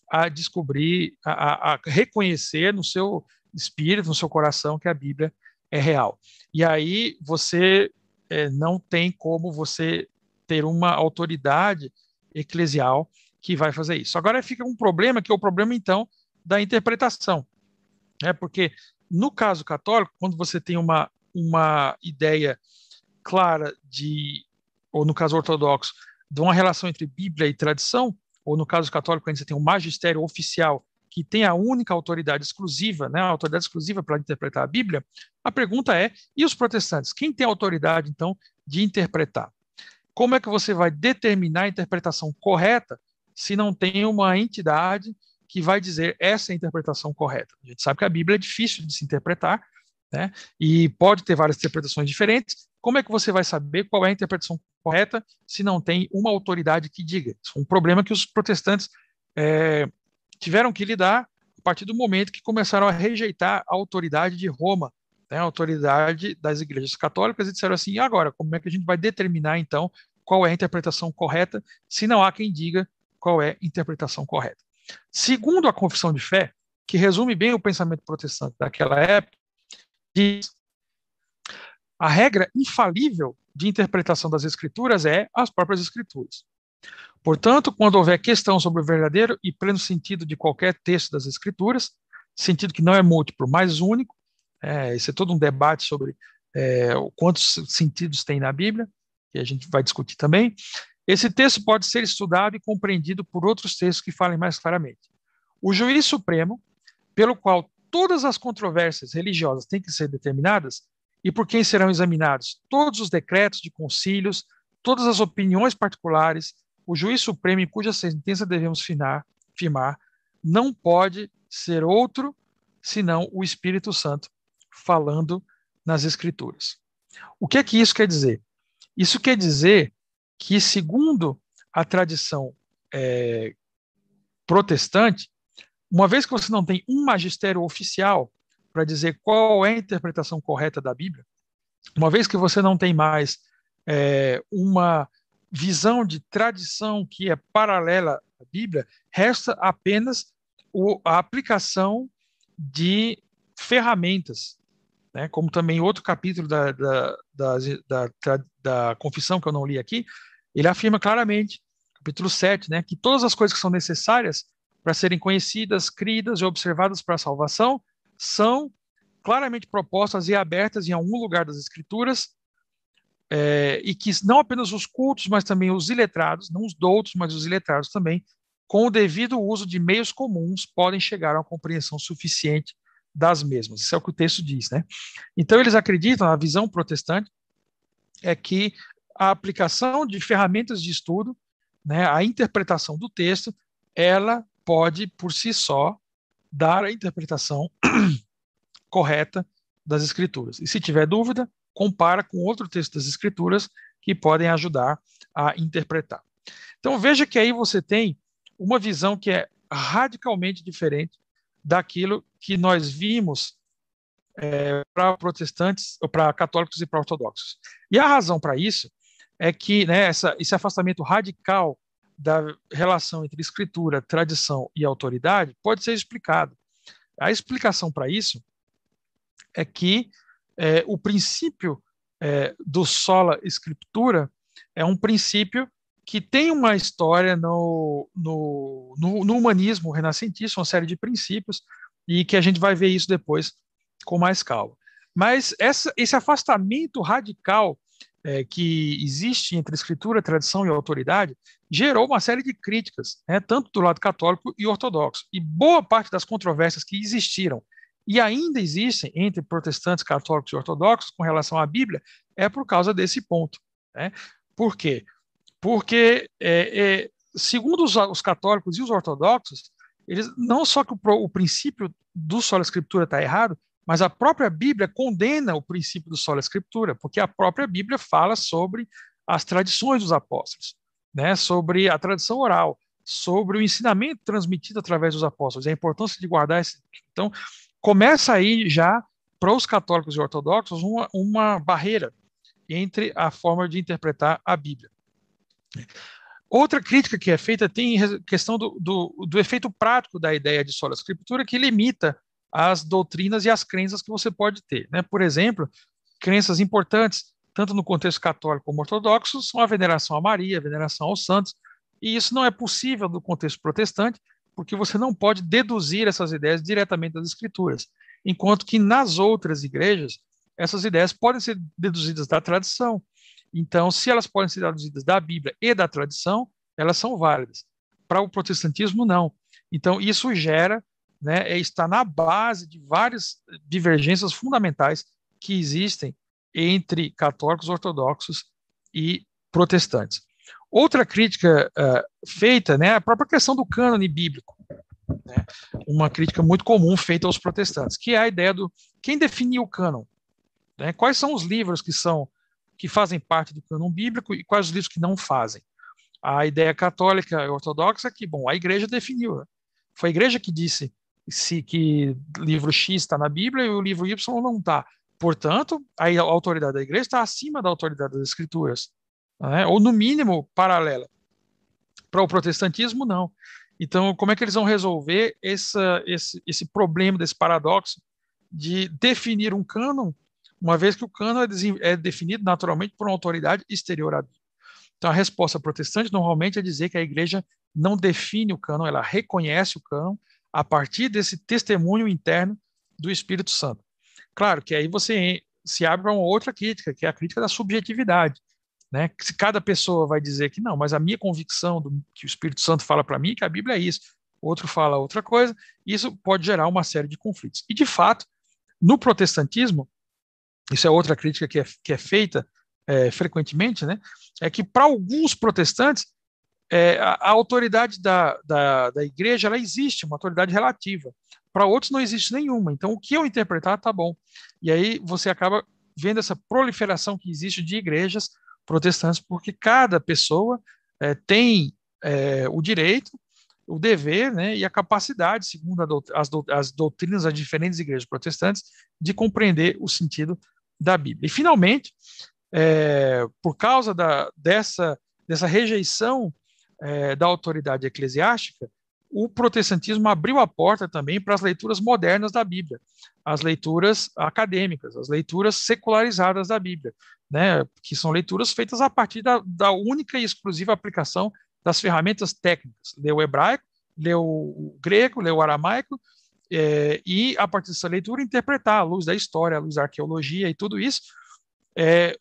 a descobrir, a, a, reconhecer no seu espírito, no seu coração, que a Bíblia é real. E aí você é, não tem como você ter uma autoridade eclesial que vai fazer isso. Agora fica um problema, que é o problema, então, da interpretação. É porque, no caso católico, quando você tem uma, uma ideia clara de, ou no caso ortodoxo, de uma relação entre Bíblia e tradição, ou no caso católico, a gente tem um magistério oficial que tem a única autoridade exclusiva, né, a autoridade exclusiva para interpretar a Bíblia, a pergunta é: e os protestantes? Quem tem autoridade, então, de interpretar? Como é que você vai determinar a interpretação correta se não tem uma entidade que vai dizer essa é a interpretação correta? A gente sabe que a Bíblia é difícil de se interpretar, né? E pode ter várias interpretações diferentes. Como é que você vai saber qual é a interpretação correta se não tem uma autoridade que diga? Isso um problema que os protestantes é, tiveram que lidar a partir do momento que começaram a rejeitar a autoridade de Roma, né, a autoridade das igrejas católicas, e disseram assim: e agora, como é que a gente vai determinar então qual é a interpretação correta, se não há quem diga qual é a interpretação correta? Segundo a confissão de fé, que resume bem o pensamento protestante daquela época, diz a regra infalível de interpretação das escrituras é as próprias escrituras. Portanto, quando houver questão sobre o verdadeiro e pleno sentido de qualquer texto das escrituras, sentido que não é múltiplo, mas único, é, esse é todo um debate sobre é, quantos sentidos tem na Bíblia, que a gente vai discutir também. Esse texto pode ser estudado e compreendido por outros textos que falem mais claramente. O juiz supremo, pelo qual todas as controvérsias religiosas têm que ser determinadas e por quem serão examinados todos os decretos de concílios, todas as opiniões particulares, o juiz supremo em cuja sentença devemos firmar, firmar não pode ser outro senão o Espírito Santo falando nas Escrituras. O que é que isso quer dizer? Isso quer dizer que, segundo a tradição é, protestante, uma vez que você não tem um magistério oficial para dizer qual é a interpretação correta da Bíblia, uma vez que você não tem mais é, uma visão de tradição que é paralela à Bíblia, resta apenas o, a aplicação de ferramentas, né? como também outro capítulo da, da, da, da, confissão que eu não li aqui, ele afirma claramente, capítulo 7, né, que todas as coisas que são necessárias para serem conhecidas, cridas e observadas para a salvação são claramente propostas e abertas em algum lugar das Escrituras, é, e que não apenas os cultos, mas também os iletrados, não os doutos, mas os iletrados também, com o devido uso de meios comuns, podem chegar a uma compreensão suficiente das mesmas. Isso é o que o texto diz, né? Então eles acreditam, a visão protestante é que a aplicação de ferramentas de estudo, né, a interpretação do texto, ela pode por si só dar a interpretação (clears throat) correta das escrituras. E se tiver dúvida, compara com outro texto das escrituras que podem ajudar a interpretar. Então veja que aí você tem uma visão que é radicalmente diferente daquilo que nós vimos é, para protestantes, para católicos e para ortodoxos. E a razão para isso é que né, essa, esse afastamento radical da relação entre escritura, tradição e autoridade pode ser explicado. A explicação para isso é que é, o princípio é, do sola escritura é um princípio que tem uma história no, no, no, no, humanismo renascentista, uma série de princípios, e que a gente vai ver isso depois com mais calma. Mas essa, esse afastamento radical é, que existe entre escritura, tradição e autoridade gerou uma série de críticas, né, tanto do lado católico e ortodoxo. E boa parte das controvérsias que existiram e ainda existem entre protestantes, católicos e ortodoxos com relação à Bíblia é por causa desse ponto. Né? Por quê? Porque, é, é, segundo os, os, católicos e os ortodoxos, eles não só que o, o princípio do sola escritura está errado, mas a própria Bíblia condena o princípio do sola escritura, porque a própria Bíblia fala sobre as tradições dos apóstolos, né, sobre a tradição oral, sobre o ensinamento transmitido através dos apóstolos, a importância de guardar esse. Então, começa aí já para os católicos e ortodoxos uma, uma barreira entre a forma de interpretar a Bíblia. Outra crítica que é feita tem questão do, do, do efeito prático da ideia de sola escritura, que limita as doutrinas e as crenças que você pode ter. Né? Por exemplo, crenças importantes, tanto no contexto católico como ortodoxo, são a veneração a Maria, a veneração aos santos, e isso não é possível no contexto protestante, porque você não pode deduzir essas ideias diretamente das escrituras, enquanto que nas outras igrejas, essas ideias podem ser deduzidas da tradição, então, se elas podem ser traduzidas da Bíblia e da tradição, elas são válidas. Para o protestantismo, não. Então, isso gera, né, é, está na base de várias divergências fundamentais que existem entre católicos ortodoxos e protestantes. Outra crítica uh, feita né, é a própria questão do cânone bíblico. Né, uma crítica muito comum feita aos protestantes, que é a ideia do quem definiu o cânon. Né, quais são os livros que são que fazem parte do cânon bíblico e quais os livros que não fazem. A ideia católica e ortodoxa é que, bom, a igreja definiu. Né? Foi a igreja que disse se que livro X está na Bíblia e o livro Y não está. Portanto, a autoridade da igreja está acima da autoridade das escrituras, né? ou no mínimo paralela. Para o protestantismo, não. Então, como é que eles vão resolver essa, esse, esse problema, desse paradoxo de definir um cânon uma vez que o cânon é, é definido naturalmente por uma autoridade exterior à Bíblia. Então, a resposta protestante normalmente é dizer que a igreja não define o cânon, ela reconhece o cânon a partir desse testemunho interno do Espírito Santo. Claro que aí você se abre para uma outra crítica, que é a crítica da subjetividade. Né? Se cada pessoa vai dizer que não, mas a minha convicção do que o Espírito Santo fala para mim é que a Bíblia é isso. outro fala outra coisa, isso pode gerar uma série de conflitos. E, de fato, no protestantismo, isso é outra crítica que é, que é feita é, frequentemente, né, é que para alguns protestantes, é, a, a, autoridade da, da, da igreja ela existe, uma autoridade relativa. Para outros não existe nenhuma. Então, o que eu interpretar está bom. E aí você acaba vendo essa proliferação que existe de igrejas protestantes, porque cada pessoa é, tem é, o direito, o dever né, e a capacidade, segundo as, do as doutrinas das diferentes igrejas protestantes, de compreender o sentido da Bíblia. E, finalmente, é, por causa da, dessa, dessa rejeição é, da autoridade eclesiástica, o protestantismo abriu a porta também para as leituras modernas da Bíblia, as leituras acadêmicas, as leituras secularizadas da Bíblia, né, que são leituras feitas a partir da, da única e exclusiva aplicação das ferramentas técnicas. Leu o hebraico, leu o grego, leu o aramaico, é, e a partir dessa leitura interpretar à luz da história, à luz da arqueologia e tudo isso. É,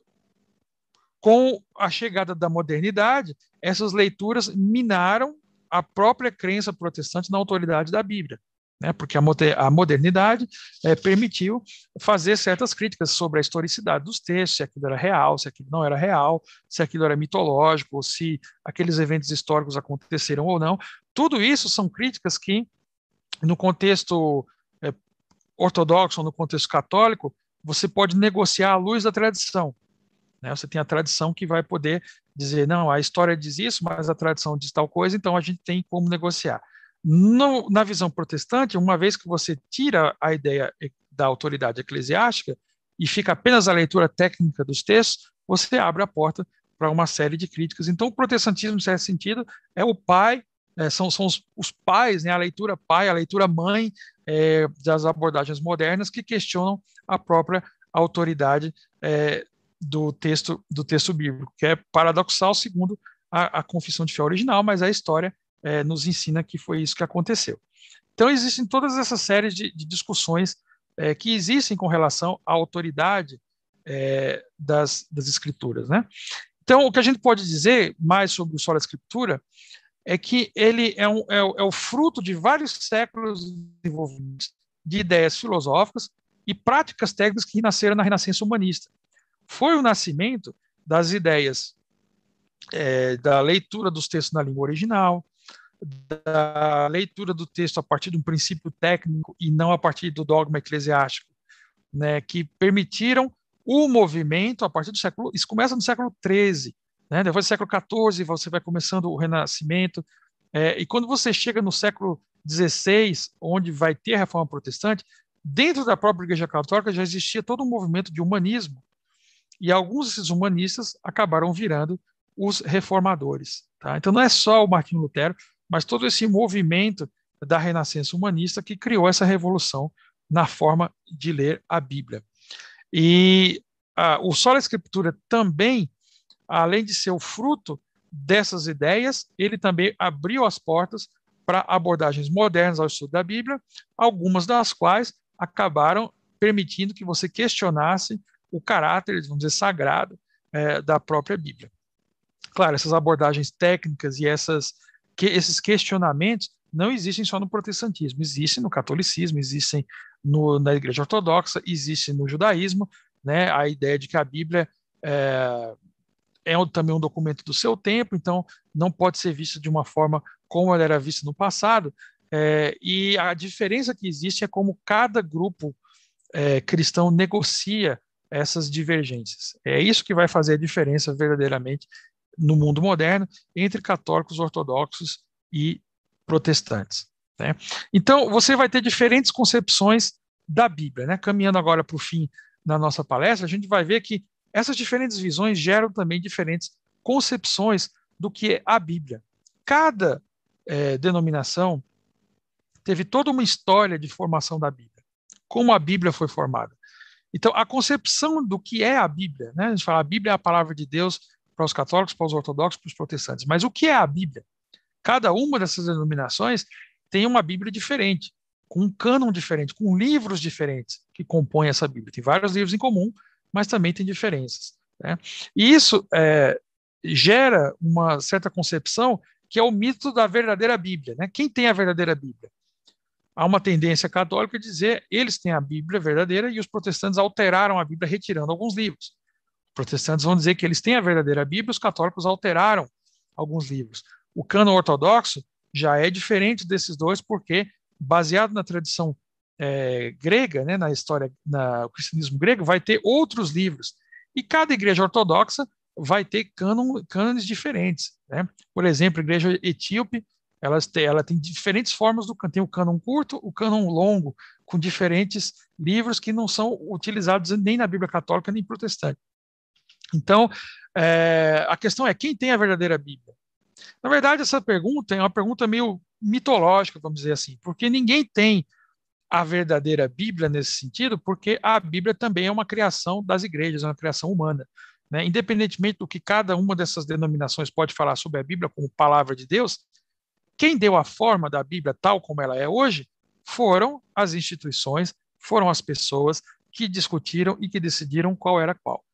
com a chegada da modernidade, essas leituras minaram a própria crença protestante na autoridade da Bíblia, né? porque a, modernidade é, permitiu fazer certas críticas sobre a historicidade dos textos, se aquilo era real, se aquilo não era real, se aquilo era mitológico, ou se aqueles eventos históricos aconteceram ou não. Tudo isso são críticas que, no contexto é, ortodoxo no contexto católico, você pode negociar à luz da tradição. Né? Você tem a tradição que vai poder dizer, não, a história diz isso, mas a tradição diz tal coisa, então a gente tem como negociar. No, na visão protestante, uma vez que você tira a ideia da autoridade eclesiástica e fica apenas a leitura técnica dos textos, você abre a porta para uma série de críticas. Então, o protestantismo, em certo sentido, é o pai, é, são, são os, os, pais, né, a leitura pai, a leitura mãe é, das abordagens modernas que questionam a própria autoridade é, do texto do texto bíblico, que é paradoxal segundo a, a confissão de fé original, mas a história é, nos ensina que foi isso que aconteceu. Então existem todas essas séries de, de discussões é, que existem com relação à autoridade é, das, das escrituras, né? Então o que a gente pode dizer mais sobre o solo escritura é que ele é, um, é, é o fruto de vários séculos de de ideias filosóficas e práticas técnicas que nasceram na Renascença humanista foi o nascimento das ideias é, da leitura dos textos na língua original, da leitura do texto a partir de um princípio técnico e não a partir do dogma eclesiástico, né, que permitiram o movimento a partir do século. Isso começa no século XIII, né, depois do século XIV você vai começando o Renascimento, é, e quando você chega no século XVI, onde vai ter a reforma protestante, dentro da própria Igreja Católica já existia todo um movimento de humanismo, e alguns desses humanistas acabaram virando os reformadores. Tá? Então não é só o Martinho Lutero, mas todo esse movimento da renascença humanista que criou essa revolução na forma de ler a Bíblia. E a, o Sola Escritura também, além de ser o fruto dessas ideias, ele também abriu as portas para abordagens modernas ao estudo da Bíblia, algumas das quais acabaram permitindo que você questionasse o caráter, vamos dizer, sagrado é, da própria Bíblia. Claro, essas abordagens técnicas e essas, que, esses questionamentos não existem só no protestantismo, existem no catolicismo, existem no, na Igreja Ortodoxa, existem no judaísmo, né, a ideia de que a Bíblia é, é um, também um documento do seu tempo, então não pode ser vista de uma forma como ela era vista no passado, é, e a diferença que existe é como cada grupo é, cristão negocia essas divergências. É isso que vai fazer a diferença verdadeiramente no mundo moderno entre católicos ortodoxos e protestantes. Né? Então, você vai ter diferentes concepções da Bíblia. Né? Caminhando agora para o fim da nossa palestra, a gente vai ver que essas diferentes visões geram também diferentes concepções do que é a Bíblia. Cada é, denominação teve toda uma história de formação da Bíblia, como a Bíblia foi formada. Então, a concepção do que é a Bíblia, né? a gente fala a Bíblia é a palavra de Deus para os católicos, para os ortodoxos, para os protestantes, mas o que é a Bíblia? Cada uma dessas denominações tem uma Bíblia diferente, com um cânon diferente, com livros diferentes que compõem essa Bíblia. Tem vários livros em comum, mas também tem diferenças. Né? E isso é, gera uma certa concepção que é o mito da verdadeira Bíblia. Né? Quem tem a verdadeira Bíblia? Há uma tendência católica de dizer eles têm a Bíblia verdadeira e os protestantes alteraram a Bíblia retirando alguns livros. Os protestantes vão dizer que eles têm a verdadeira Bíblia, os católicos alteraram alguns livros. O cano ortodoxo já é diferente desses dois, porque, baseado na tradição é, grega, né, na história, no cristianismo grego, vai ter outros livros. E cada igreja ortodoxa vai ter cânon, cânones diferentes. Né? Por exemplo, a igreja etíope, elas tem, ela tem diferentes formas do tem o cânon curto, o cânon longo, com diferentes livros que não são utilizados nem na Bíblia católica nem protestante. Então, é, a questão é quem tem a verdadeira Bíblia? Na verdade, essa pergunta é uma pergunta meio mitológica, vamos dizer assim, porque ninguém tem a verdadeira Bíblia nesse sentido, porque a Bíblia também é uma criação das igrejas, é uma criação humana. Né? Independentemente do que cada uma dessas denominações pode falar sobre a Bíblia como palavra de Deus, quem deu a forma da Bíblia tal como ela é hoje foram as instituições, foram as pessoas que discutiram e que decidiram qual era qual.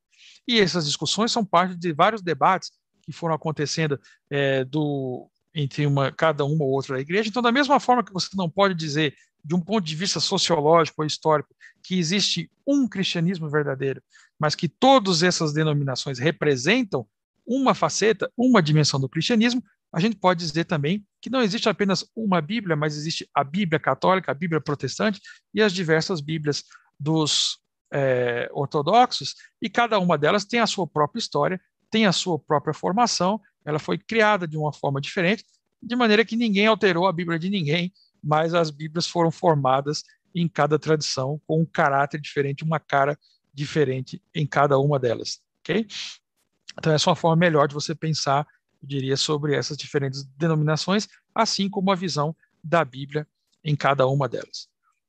E essas discussões são parte de vários debates que foram acontecendo é, do, entre uma, cada uma ou outra da igreja. Então, da mesma forma que você não pode dizer, de um ponto de vista sociológico ou histórico, que existe um cristianismo verdadeiro, mas que todas essas denominações representam uma faceta, uma dimensão do cristianismo, a gente pode dizer também que não existe apenas uma Bíblia, mas existe a Bíblia católica, a Bíblia protestante e as diversas Bíblias dos é, ortodoxos, e cada uma delas tem a sua própria história, tem a sua própria formação, ela foi criada de uma forma diferente, de maneira que ninguém alterou a Bíblia de ninguém, mas as Bíblias foram formadas em cada tradição com um caráter diferente, uma cara diferente em cada uma delas, ok? Então essa é uma forma melhor de você pensar, diria, sobre essas diferentes denominações, assim como a visão da Bíblia em cada uma delas.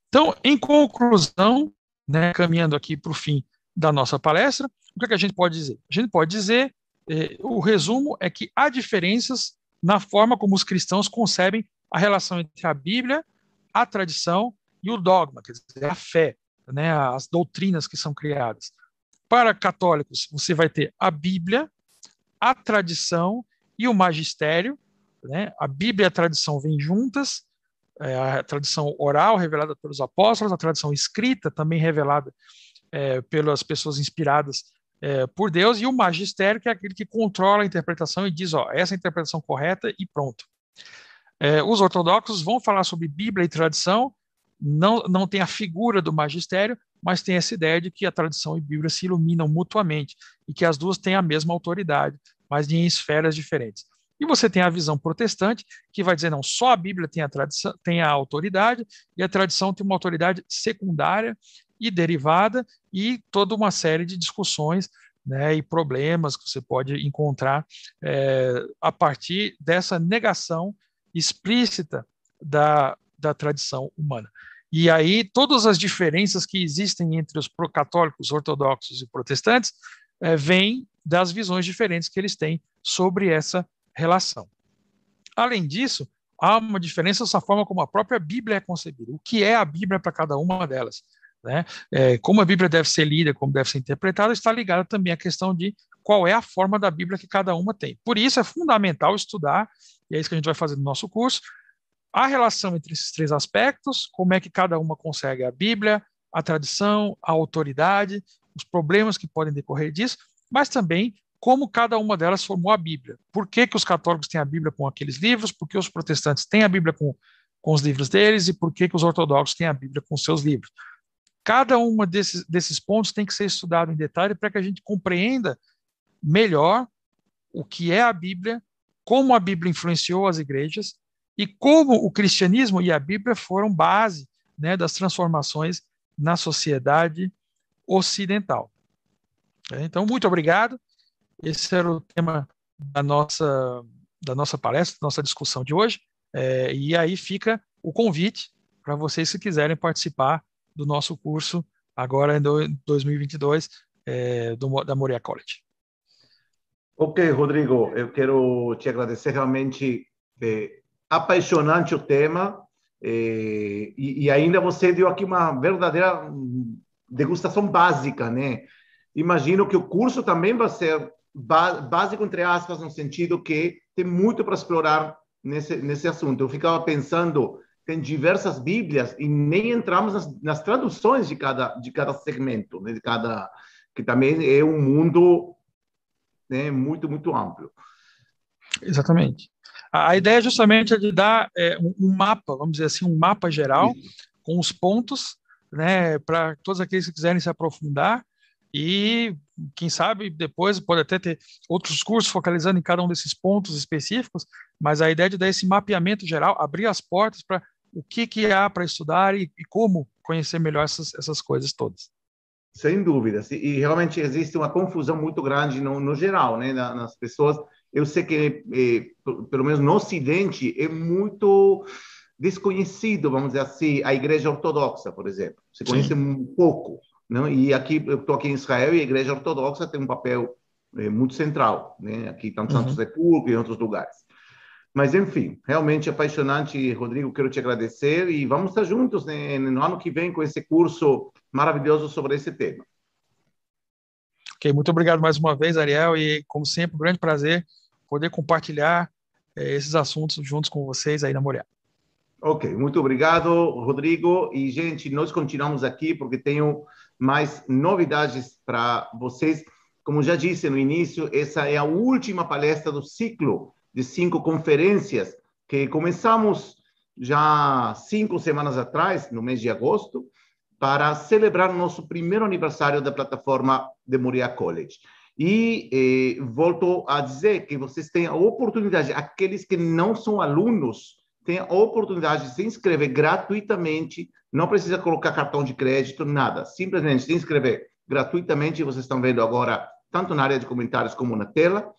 Então, em conclusão, né, caminhando aqui para o fim da nossa palestra, o que, é que, a gente pode dizer? A gente pode dizer, eh, o resumo é que há diferenças na forma como os cristãos concebem a relação entre a Bíblia, a tradição e o dogma, quer dizer, a fé, né, as doutrinas que são criadas. Para católicos, você vai ter a Bíblia, a tradição e o magistério. Né? A Bíblia e a tradição vêm juntas, é, a tradição oral revelada pelos apóstolos, a tradição escrita também revelada é, pelas pessoas inspiradas é, por Deus, e o magistério, que é aquele que controla a interpretação e diz, ó, essa é a interpretação correta e pronto. É, os ortodoxos vão falar sobre Bíblia e tradição, não, não tem a figura do magistério, mas tem essa ideia de que a tradição e a Bíblia se iluminam mutuamente e que as duas têm a mesma autoridade, mas em esferas diferentes. E você tem a visão protestante, que vai dizer, não, só a Bíblia tem a, tradição, tem a autoridade, e a tradição tem uma autoridade secundária e derivada, e toda uma série de discussões né, e problemas que você pode encontrar é, a partir dessa negação explícita da, da tradição humana. E aí, todas as diferenças que existem entre os católicos, ortodoxos e protestantes é, vêm das visões diferentes que eles têm sobre essa relação. Além disso, há uma diferença nessa forma como a própria Bíblia é concebida. O que é a Bíblia para cada uma delas? Né? É, como a Bíblia deve ser lida, como deve ser interpretada, está ligada também à questão de qual é a forma da Bíblia que cada uma tem. Por isso é fundamental estudar, e é isso que a gente vai fazer no nosso curso, a relação entre esses três aspectos, como é que cada uma consegue a Bíblia, a tradição, a autoridade, os problemas que podem decorrer disso, mas também como cada uma delas formou a Bíblia. Por que, que os católicos têm a Bíblia com aqueles livros, por que os protestantes têm a Bíblia com, com os livros deles e por que, que os ortodoxos têm a Bíblia com seus livros. Cada um desses, desses pontos tem que ser estudado em detalhe para que a gente compreenda melhor o que é a Bíblia, como a Bíblia influenciou as igrejas e como o cristianismo e a Bíblia foram base né, das transformações na sociedade ocidental. É, então, muito obrigado. Esse era o tema da nossa, da nossa palestra, da nossa discussão de hoje. É, e aí fica o convite para vocês, se quiserem participar do nosso curso agora em 2022 é, do, da Moria College. Ok, Rodrigo, eu quero te agradecer realmente. É, apaixonante o tema. É, e, e, ainda você deu aqui uma verdadeira degustação básica, né? Imagino que o curso também vai ser básico, entre aspas, no sentido que tem muito para explorar nesse, nesse assunto. Eu ficava pensando, tem diversas Bíblias e nem entramos nas, nas traduções de cada, de cada segmento, né? de cada, que também é um mundo né, muito, muito amplo. Exatamente. A, a ideia justamente é de dar é, um, um, mapa, vamos dizer assim, um mapa geral Isso. com os pontos, né, para todos aqueles que quiserem se aprofundar e quem sabe depois pode até ter outros cursos focalizando em cada um desses pontos específicos, mas a ideia de dar esse mapeamento geral, abrir as portas para o que, que há para estudar e, e, como conhecer melhor essas, essas coisas todas. Sem dúvidas. E realmente existe uma confusão muito grande no, no geral, né, nas pessoas. Eu sei que, eh, pelo menos no Ocidente, é muito desconhecido, vamos dizer assim, a Igreja Ortodoxa, por exemplo. Se conhece Sim. um pouco. Não? E aqui, eu estou aqui em Israel e a Igreja Ortodoxa tem um papel é, muito central, né? aqui tanto uhum. Santos República e em outros lugares. Mas, enfim, realmente apaixonante, Rodrigo, quero te agradecer e vamos estar juntos né, no ano que vem com esse curso maravilhoso sobre esse tema. Ok, muito obrigado mais uma vez, Ariel, e como sempre, um grande prazer poder compartilhar é, esses assuntos juntos com vocês aí na Moriá. Ok, muito obrigado, Rodrigo. E, gente, nós continuamos aqui porque tenho mais novidades para vocês. Como já disse no início, essa é a última palestra do ciclo de cinco conferências que começamos já cinco semanas atrás, no mês de agosto, para celebrar nosso primeiro aniversário da plataforma de Moria College. E eh, volto a dizer que vocês têm a oportunidade, aqueles que não são alunos, têm a oportunidade de se inscrever gratuitamente não precisa colocar cartão de crédito, nada. Simplesmente se inscrever gratuitamente. Vocês estão vendo agora, tanto na área de comentários como na tela,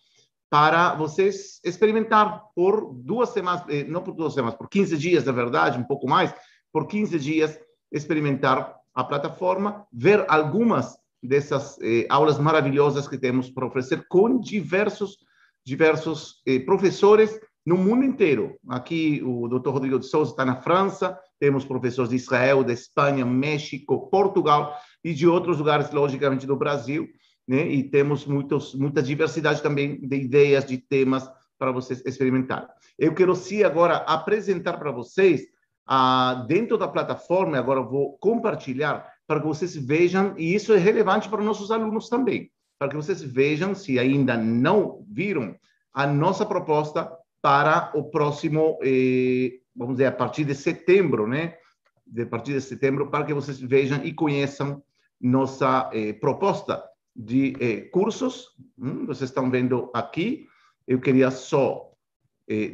para vocês experimentar por duas semanas, eh, não por duas semanas, por 15 dias, na verdade, um pouco mais, por 15 dias, experimentar a plataforma, ver algumas dessas eh, aulas maravilhosas que temos para oferecer com diversos, diversos eh, professores no mundo inteiro. Aqui o Dr. Rodrigo de Souza está na França, temos professores de Israel, da Espanha, México, Portugal e de outros lugares, logicamente, do Brasil, né? E temos muitos, muita diversidade também de ideias, de temas para vocês experimentarem. Eu quero sim agora apresentar para vocês, ah, dentro da plataforma, agora vou compartilhar para que vocês vejam, e isso é relevante para nossos alunos também, para que vocês vejam, se ainda não viram, a nossa proposta para o próximo, eh, vamos dizer, a partir de setembro, né? De partir de setembro, para que vocês vejam e conheçam nossa eh, proposta de eh, cursos. Hum, vocês estão vendo aqui. Eu queria só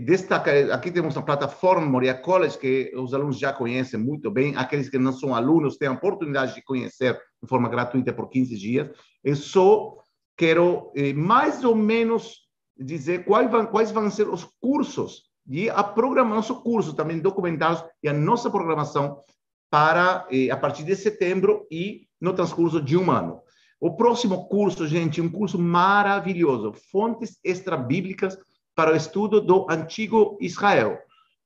destacar, aqui temos a plataforma Moria College, que os alunos já conhecem muito bem. Aqueles que não são alunos têm a oportunidade de conhecer de forma gratuita por 15 dias. Eu só quero mais ou menos dizer quais vão, quais vão ser os cursos e a programa, nosso curso também documentados e a nossa programação para eh, a partir de setembro e no transcurso de um ano. O próximo curso, gente, um curso maravilhoso, fontes extra-bíblicas para o estudo do antigo Israel.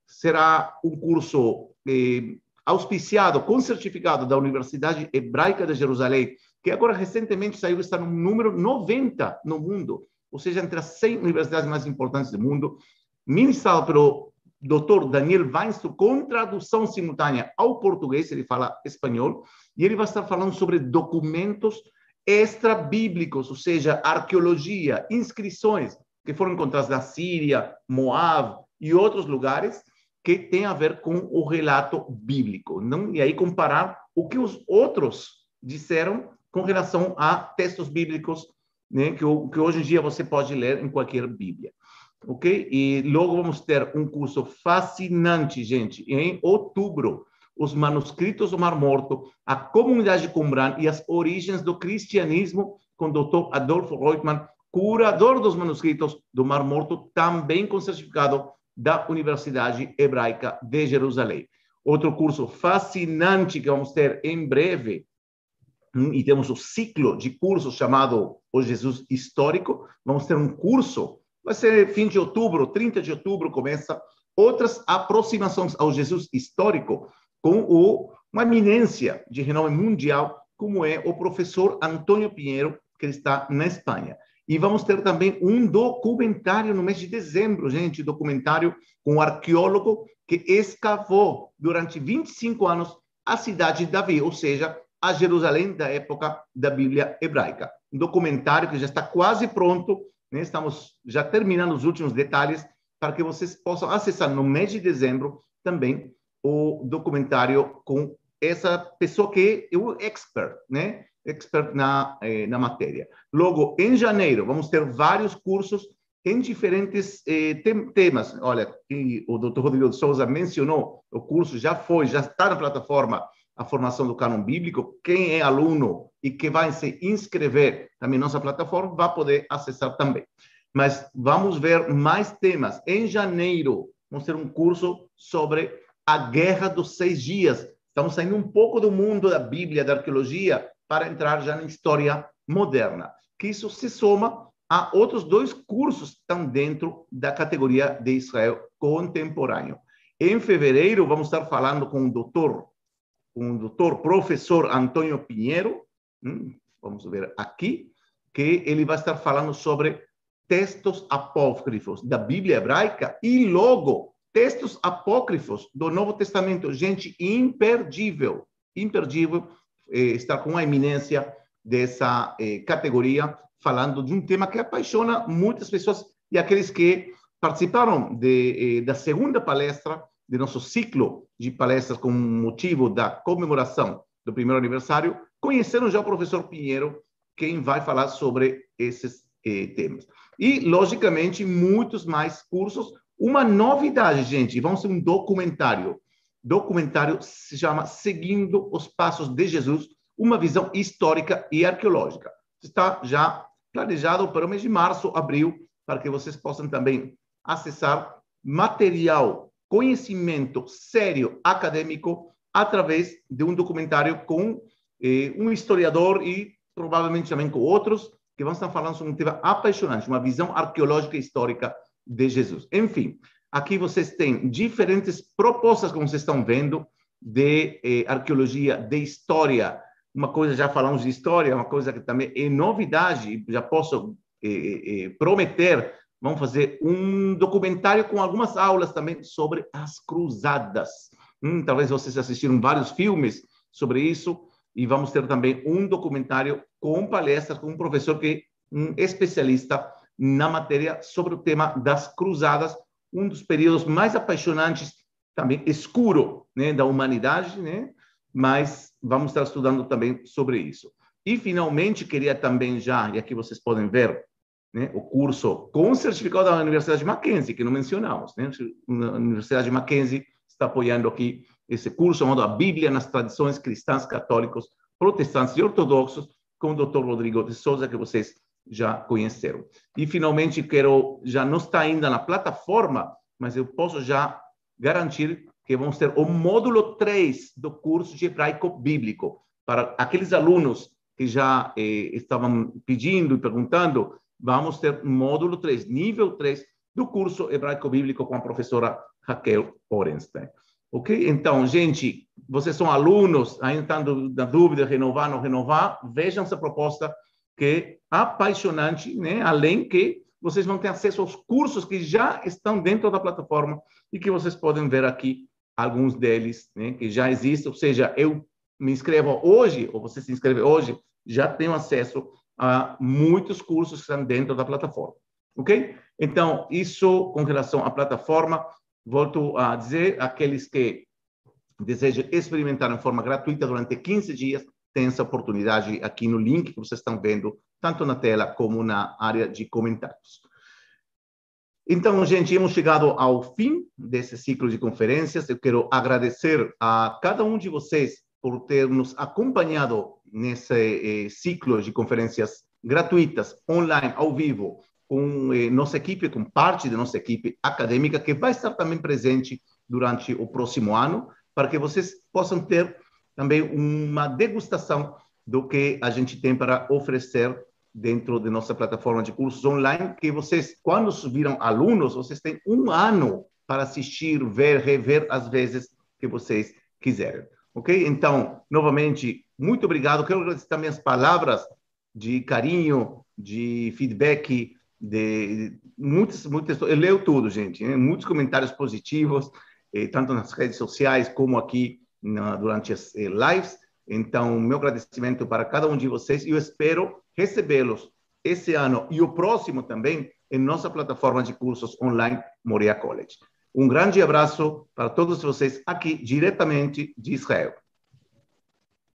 Será um curso eh, auspiciado com certificado da Universidade Hebraica de Jerusalém, que agora recentemente saiu, está no número 90 no mundo ou seja, entre as 100 universidades mais importantes do mundo, ministrado pelo Dr. Daniel Weinstein, com tradução simultânea ao português, ele fala espanhol, e ele vai estar falando sobre documentos extra-bíblicos, ou seja, arqueologia, inscrições que foram encontradas na Síria, Moab e outros lugares, que tem a ver com o relato bíblico. Não? E aí comparar o que os outros disseram com relação a textos bíblicos né, que, que hoje em dia você pode ler em qualquer Bíblia. Ok? E logo vamos ter um curso fascinante, gente, em outubro. Os manuscritos do Mar Morto, a comunidade de Qumran e as origens do cristianismo, com o Dr. Adolfo Reutemann, curador dos manuscritos do Mar Morto, também com certificado da Universidade Hebraica de Jerusalém. Outro curso fascinante que vamos ter em breve e temos o ciclo de cursos chamado O Jesus Histórico. Vamos ter um curso, vai ser fim de outubro, 30 de outubro, começa outras aproximações ao Jesus Histórico com o, uma eminência de renome mundial, como é o professor Antônio Pinheiro, que está na Espanha. E vamos ter também um documentário no mês de dezembro, gente, documentário com um arqueólogo que escavou durante 25 anos a cidade de Davi, ou seja, a Jerusalém da época da Bíblia hebraica. Um documentário que já está quase pronto, né? estamos já terminando os últimos detalhes para que vocês possam acessar no mês de dezembro também o documentário com essa pessoa que é o expert, né? Expert na, eh, na matéria. Logo, em janeiro, vamos ter vários cursos em diferentes eh, tem, temas. Olha, o Dr. Rodrigo de Souza mencionou, o curso já foi, já está na plataforma a formação do cânon bíblico. Quem é aluno e que vai se inscrever na nossa plataforma vai poder acessar também. Mas vamos ver mais temas. Em janeiro, vamos ter um curso sobre a Guerra dos Seis Dias. Estamos saindo um pouco do mundo da Bíblia, da arqueologia, para entrar já na história moderna. Que isso se soma a outros dois cursos que estão dentro da categoria de Israel contemporâneo. Em fevereiro, vamos estar falando com o doutor, o doutor professor Antônio Pinheiro, hum, vamos ver aqui, que ele vai estar falando sobre textos apócrifos da Bíblia hebraica e logo textos apócrifos do Novo Testamento. Gente, imperdível, imperdível eh, estar com a eminência dessa eh, categoria falando de um tema que apaixona muitas pessoas e aqueles que participaram de, eh, da segunda palestra de nosso ciclo de palestras com motivo da comemoração do primeiro aniversário, conheceram já o professor Pinheiro, quem vai falar sobre esses eh, temas. E, logicamente, muitos mais cursos. Uma novidade, gente, vamos ser um documentário. Documentário se chama Seguindo os Passos de Jesus, uma visão histórica e arqueológica. Está já planejado para o mês de março, abril, para que vocês possam também acessar material, conhecimento sério acadêmico através de um documentário com eh, um historiador e provavelmente também com outros que vão estar falando sobre um tema apaixonante, uma visão arqueológica e histórica de Jesus. Enfim, aqui vocês têm diferentes propostas, como vocês estão vendo, de eh, arqueologia, de história, uma coisa, já falamos de história, uma coisa que também é novidade, já posso eh, eh, prometer, vamos fazer um documentário com algumas aulas também sobre as cruzadas. Hum, talvez vocês assistiram vários filmes sobre isso, e vamos ter também um documentário com palestras com um professor que é um especialista na matéria sobre o tema das cruzadas, um dos períodos mais apaixonantes, também escuro, né, da humanidade, né? mas vamos estar estudando também sobre isso. E, finalmente, queria também já, e aqui vocês podem ver, né, o curso com certificado da Universidade Mackenzie, que não mencionamos. Né? A Universidade Mackenzie está apoiando aqui esse curso chamado A Bíblia nas Tradições Cristãs Católicos, Protestantes e Ortodoxos, com o Dr. Rodrigo de Souza, que vocês já conheceram. E, finalmente, quero, já não está ainda na plataforma, mas eu posso já garantir que vamos ter o módulo 3 do curso de hebraico bíblico. Para aqueles alunos que já eh, estavam pedindo e perguntando, vamos ter módulo 3, nível 3 do curso hebraico bíblico com a professora Raquel Orenstein. Ok? Então, gente, vocês são alunos, ainda estão na dúvida, renovar, não renovar, vejam essa proposta que é apaixonante, né? além que vocês vão ter acesso aos cursos que já estão dentro da plataforma e que vocês podem ver aqui alguns deles, né, que já existem, ou seja, eu me inscrevo hoje, ou você se inscreve hoje, já tenho acesso a muitos cursos que estão dentro da plataforma, ok? Então, isso com relação à plataforma, volto a dizer, aqueles que desejam experimentar de forma gratuita durante 15 dias, tem essa oportunidade aqui no link que vocês estão vendo, tanto na tela como na área de comentários. Então, gente, hemos chegado ao fim desse ciclo de conferências. Eu quero agradecer a cada um de vocês por ter nos acompanhado nesse eh, ciclo de conferências gratuitas, online, ao vivo, com eh, nossa equipe, com parte da nossa equipe acadêmica, que vai estar também presente durante o próximo ano, para que vocês possam ter também uma degustação do que a gente tem para oferecer dentro de nossa plataforma de cursos online, que vocês, quando viram alunos, vocês têm um ano para assistir, ver, rever as vezes que vocês quiserem. Ok? Então, novamente, muito obrigado. Quero agradecer também as palavras de carinho de feedback, de muitas, muitas, eu leio tudo, gente, né? muitos comentários positivos, eh, tanto nas redes sociais como aqui na, durante as eh, lives. Então, meu agradecimento para cada um de vocês e eu espero recebê-los esse ano e o próximo também em nossa plataforma de cursos online Moria College. Um grande abraço para todos vocês aqui diretamente de Israel.